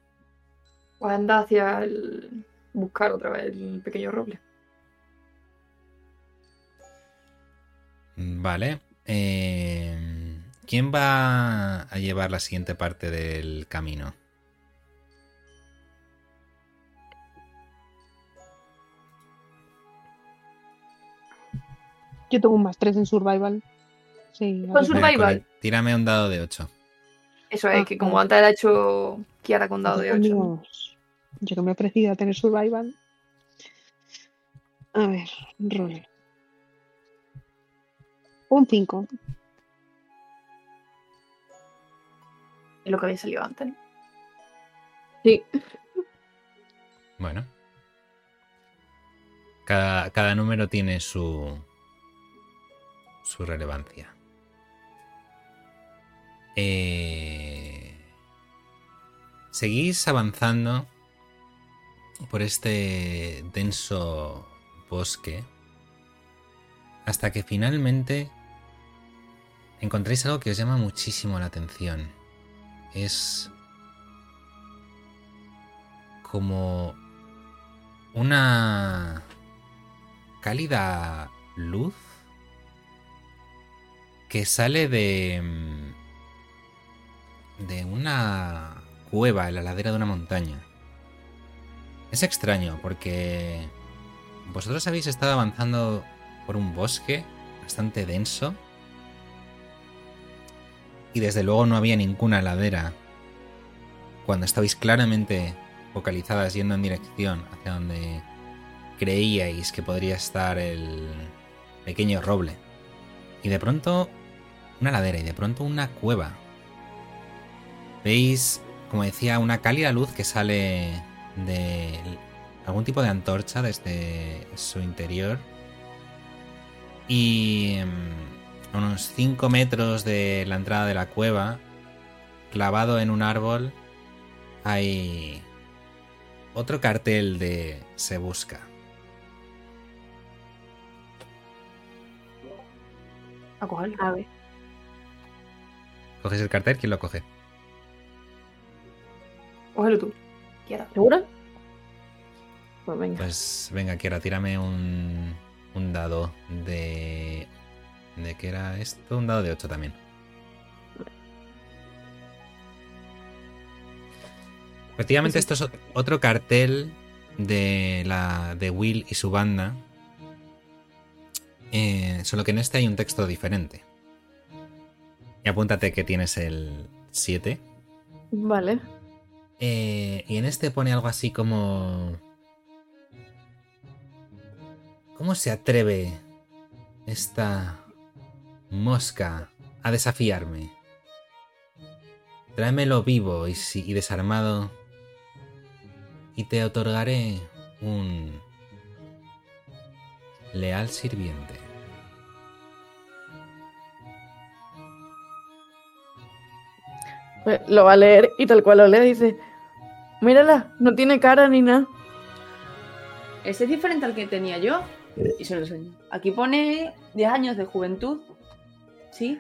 Pues anda hacia el. buscar otra vez el pequeño roble. Vale. eh, ¿Quién va a llevar la siguiente parte del camino? Yo tengo un más 3 en survival. Sí, Con Survival. Tírame un dado de 8. Eso es, Ah, que como antes era hecho Kiara con dado de 8. Amigos, yo que me he ofrecido a tener survival. A ver, rol. Un 5. Lo que había salido antes. ¿no? Sí. Bueno. Cada, cada número tiene su. su relevancia. Eh, seguís avanzando por este denso bosque hasta que finalmente encontráis algo que os llama muchísimo la atención. Es como una cálida luz que sale de mm, de una cueva en la ladera de una montaña. Es extraño porque vosotros habéis estado avanzando por un bosque bastante denso y desde luego no había ninguna ladera cuando estabais claramente focalizadas yendo en dirección hacia donde creíais que podría estar el pequeño roble. Y de pronto una ladera y de pronto una cueva. Veis, como decía, una cálida luz que sale de algún tipo de antorcha desde su interior. Y mm, a unos 5 metros de la entrada de la cueva, clavado en un árbol, hay otro cartel de Se busca. A cogerlo. A ver. ¿Coges el cartel? ¿Quién lo coge? Cógelo tú. Kiara. ¿Segura? Pues venga. Pues venga, Kiera, tírame un, un dado de... ¿De qué era esto? Un dado de 8 también. Efectivamente, esto es ot- otro cartel de, la, de Will y su banda. Eh, solo que en este hay un texto diferente. Y apúntate que tienes el 7. Vale. Eh, y en este pone algo así como... ¿Cómo se atreve esta mosca a desafiarme. Tráemelo vivo y, si- y desarmado y te otorgaré un leal sirviente. Pues lo va a leer y tal cual lo lee dice, mírala, no tiene cara ni nada. Ese es diferente al que tenía yo. Y se lo enseño. Aquí pone 10 años de juventud. ¿Sí?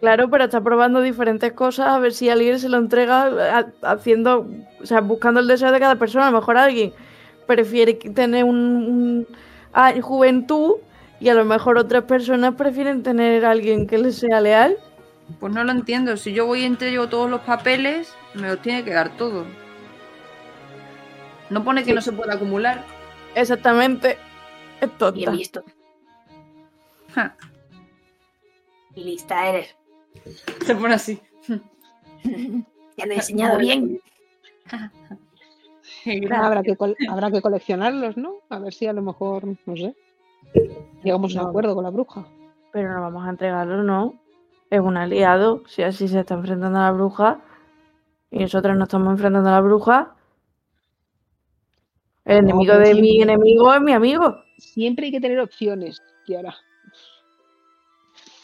Claro, pero está probando diferentes cosas a ver si alguien se lo entrega ha- haciendo, o sea, buscando el deseo de cada persona. A lo mejor alguien prefiere tener un, un- juventud y a lo mejor otras personas prefieren tener a alguien que les sea leal. Pues no lo entiendo. Si yo voy y entrego todos los papeles, me los tiene que dar todo. No pone que Sí. no se pueda acumular. Exactamente. Es tonta. Bien visto. Ja, lista eres. se pone así. Ya me he enseñado bien. Habrá que, habrá que coleccionarlos, ¿no? A ver si a lo mejor, no sé, llegamos a un acuerdo con la bruja. Pero no vamos a entregarlo, ¿no? Es un aliado. Si así se está enfrentando a la bruja y nosotros nos estamos enfrentando a la bruja, el No, enemigo de mi enemigo es mi amigo. Siempre hay que tener opciones, Kiara.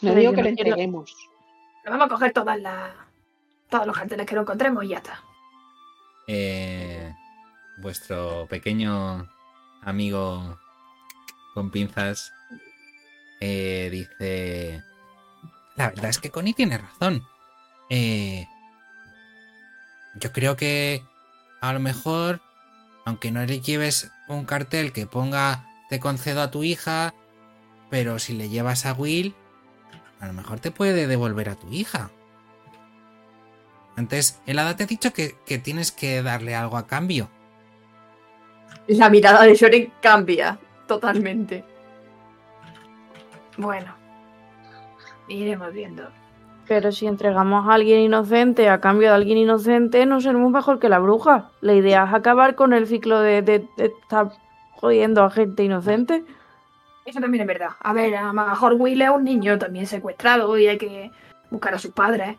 No digo que quiero- entreguemos. Nos vamos a coger todas las. Todos los carteles que no encontremos y ya está. Eh, vuestro pequeño amigo con pinzas eh, dice... La verdad es que Connie tiene razón. Eh, yo creo que a lo mejor, aunque no le lleves un cartel que ponga te concedo a tu hija, pero si le llevas a Will, a lo mejor te puede devolver a tu hija. Antes, el hada te ha dicho que, que tienes que darle algo a cambio. La mirada de Shoren cambia totalmente. Bueno, iremos viendo. Pero si entregamos a alguien inocente a cambio de alguien inocente, no seremos mejor que la bruja. La idea es acabar con el ciclo de, de- de estar jodiendo a gente inocente. Eso también es verdad. A ver, a lo mejor Will es un niño también secuestrado y hay que buscar a sus padres.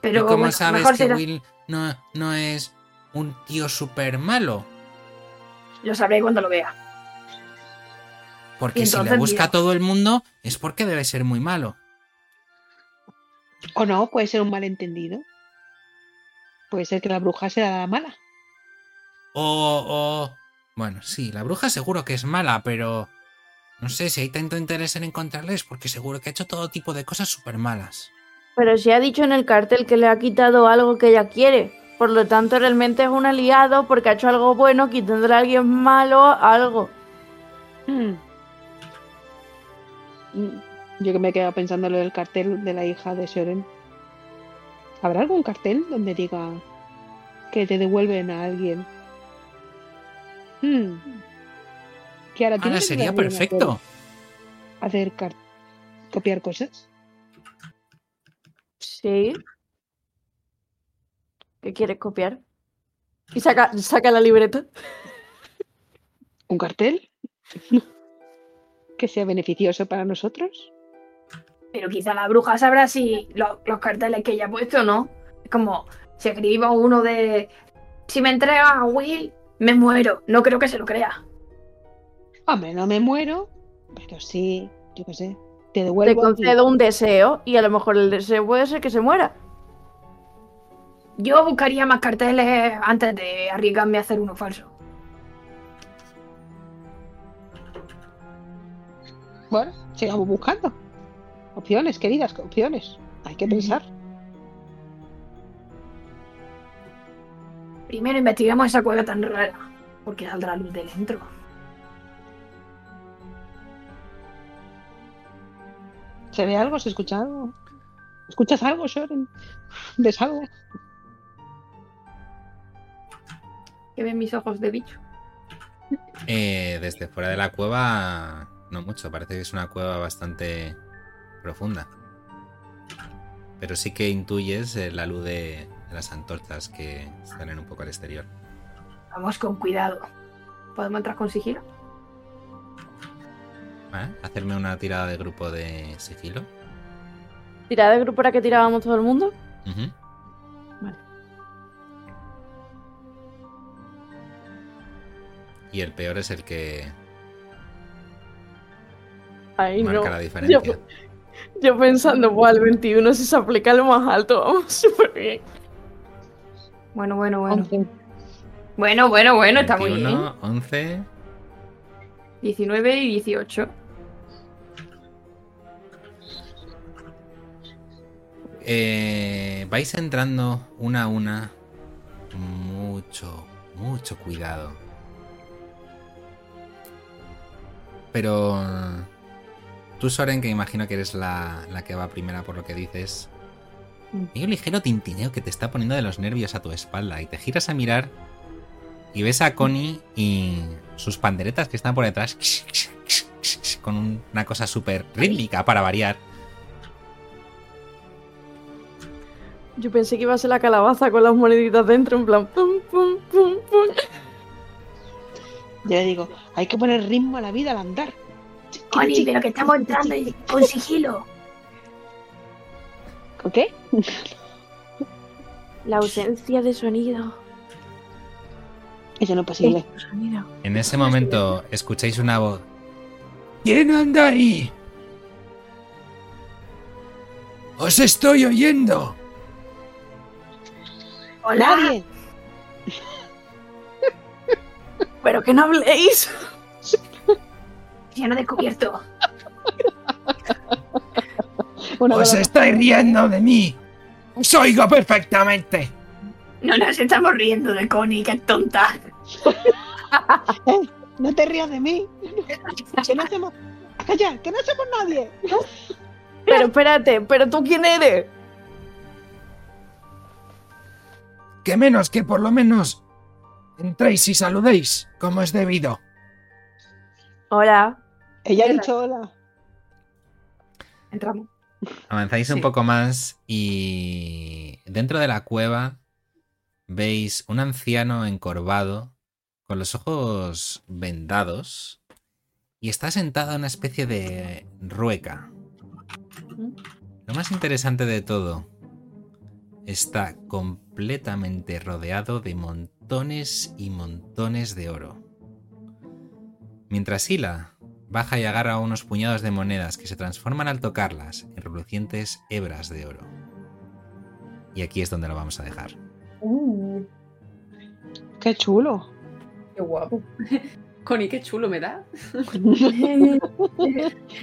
Pero ¿Y cómo bueno, sabes mejor que será- Will no, no es un tío súper malo? Lo sabré cuando lo vea. Porque si le entonces busca a todo el mundo es porque debe ser muy malo. O no, puede ser un malentendido. Puede ser que la bruja sea la mala. O, o... Bueno, sí, la bruja seguro que es mala, pero... No sé si hay tanto interés en encontrarle es porque seguro que ha hecho todo tipo de cosas súper malas. Pero si ha dicho en el cartel que le ha quitado algo que ella quiere. Por lo tanto, realmente es un aliado porque ha hecho algo bueno quitándole a alguien malo algo. Mm, Yo que me he quedado pensando en lo del cartel de la hija de Soren. ¿Habrá algún cartel donde diga que te devuelven a alguien? Hmm. Kiara, ¿tú no Ahora te sería perfecto. Hacer, copiar cosas. Sí. ¿Qué quieres copiar? Y saca, saca la libreta. ¿Un cartel? <laughs> que sea beneficioso para nosotros. Pero quizá la bruja sabrá si lo- los carteles que ella ha puesto no. Es como si escribo uno de si me entrega a Will, me muero. No creo que se lo crea. Hombre, no me muero, pero sí, yo qué sé, te Te devuelvo. ti. concedo un deseo y a lo mejor el deseo puede ser que se muera. Yo buscaría más carteles antes de arriesgarme a hacer uno falso. Bueno, sigamos buscando. Opciones, queridas, opciones. Hay que pensar. Primero investigamos esa cueva tan rara. Porque saldrá luz de dentro. ¿Se ve algo? ¿Se escucha algo? ¿Escuchas algo, Soren? ¿Ves algo? Que ven mis ojos de bicho. Eh, desde fuera de la cueva, no mucho. Parece que es una cueva bastante profunda. Pero sí que intuyes eh, la luz de, de las antorchas que salen un poco al exterior. Vamos con cuidado. ¿Podemos entrar con sigilo? ¿Vale? Hacerme una tirada de grupo de sigilo. ¿Tirada de grupo era que tirábamos todo el mundo? Vale. Y el peor es el que Ay, marca no. la diferencia. Yo, yo pensando, pues al 21 si se aplica lo más alto, vamos súper bien. Bueno, bueno, bueno. Bueno, bueno, bueno, está muy bien. 21, 11. 19 y 18. Eh, vais entrando una a una. Mucho, mucho cuidado. Pero tú, Soren, que imagino que eres la, la que va primera por lo que dices, Mm. hay un ligero tintineo que te está poniendo de los nervios a tu espalda y te giras a mirar y ves a Connie y sus panderetas que están por detrás con un- una cosa súper rítmica para variar. Yo pensé que iba a ser la calabaza con las moneditas dentro, en plan pum, pum, pum, pum. Yo le digo, hay que poner ritmo a la vida al andar. Connie, pero que estamos entrando con sigilo. ¿Con qué? La ausencia de sonido. Eso no es posible. En ese momento escucháis una voz. ¿Quién anda ahí? Os estoy oyendo. Hola. Nadie. <laughs> Pero que no habléis. Ya no he descubierto. <laughs> Una Os estáis riendo de mí. Os oigo perfectamente. No nos estamos riendo de Connie, que es tonta. <laughs> Eh, no te rías de mí. Que no hacemos. Calla, que no somos nadie. Pero espérate, ¿pero tú quién eres? Que menos que por lo menos entréis y saludéis como es debido. Hola. Ella ha dicho hola. Entramos. Avanzáis un poco más y dentro de la cueva veis un anciano encorvado con los ojos vendados y está sentado en una especie de rueca. Lo más interesante de todo, está completamente rodeado de montones y montones de oro. Mientras Hila baja y agarra unos puñados de monedas que se transforman al tocarlas en relucientes hebras de oro. Y aquí es donde lo vamos a dejar. Qué chulo. Qué guapo. <laughs> Connie, qué chulo me da. <laughs> <laughs>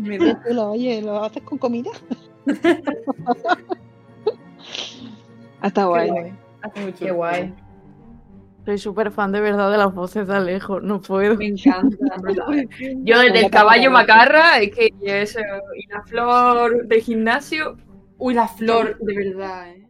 Me da. chulo. Oye, ¿lo haces con comida? Hasta Qué guay. Hace mucho Qué guay. Soy súper fan de verdad de las voces de Alejo, no puedo. Me encanta. <laughs> Yo desde el caballo macarra, es que es, y la flor del gimnasio, Uy, la flor, de verdad, eh.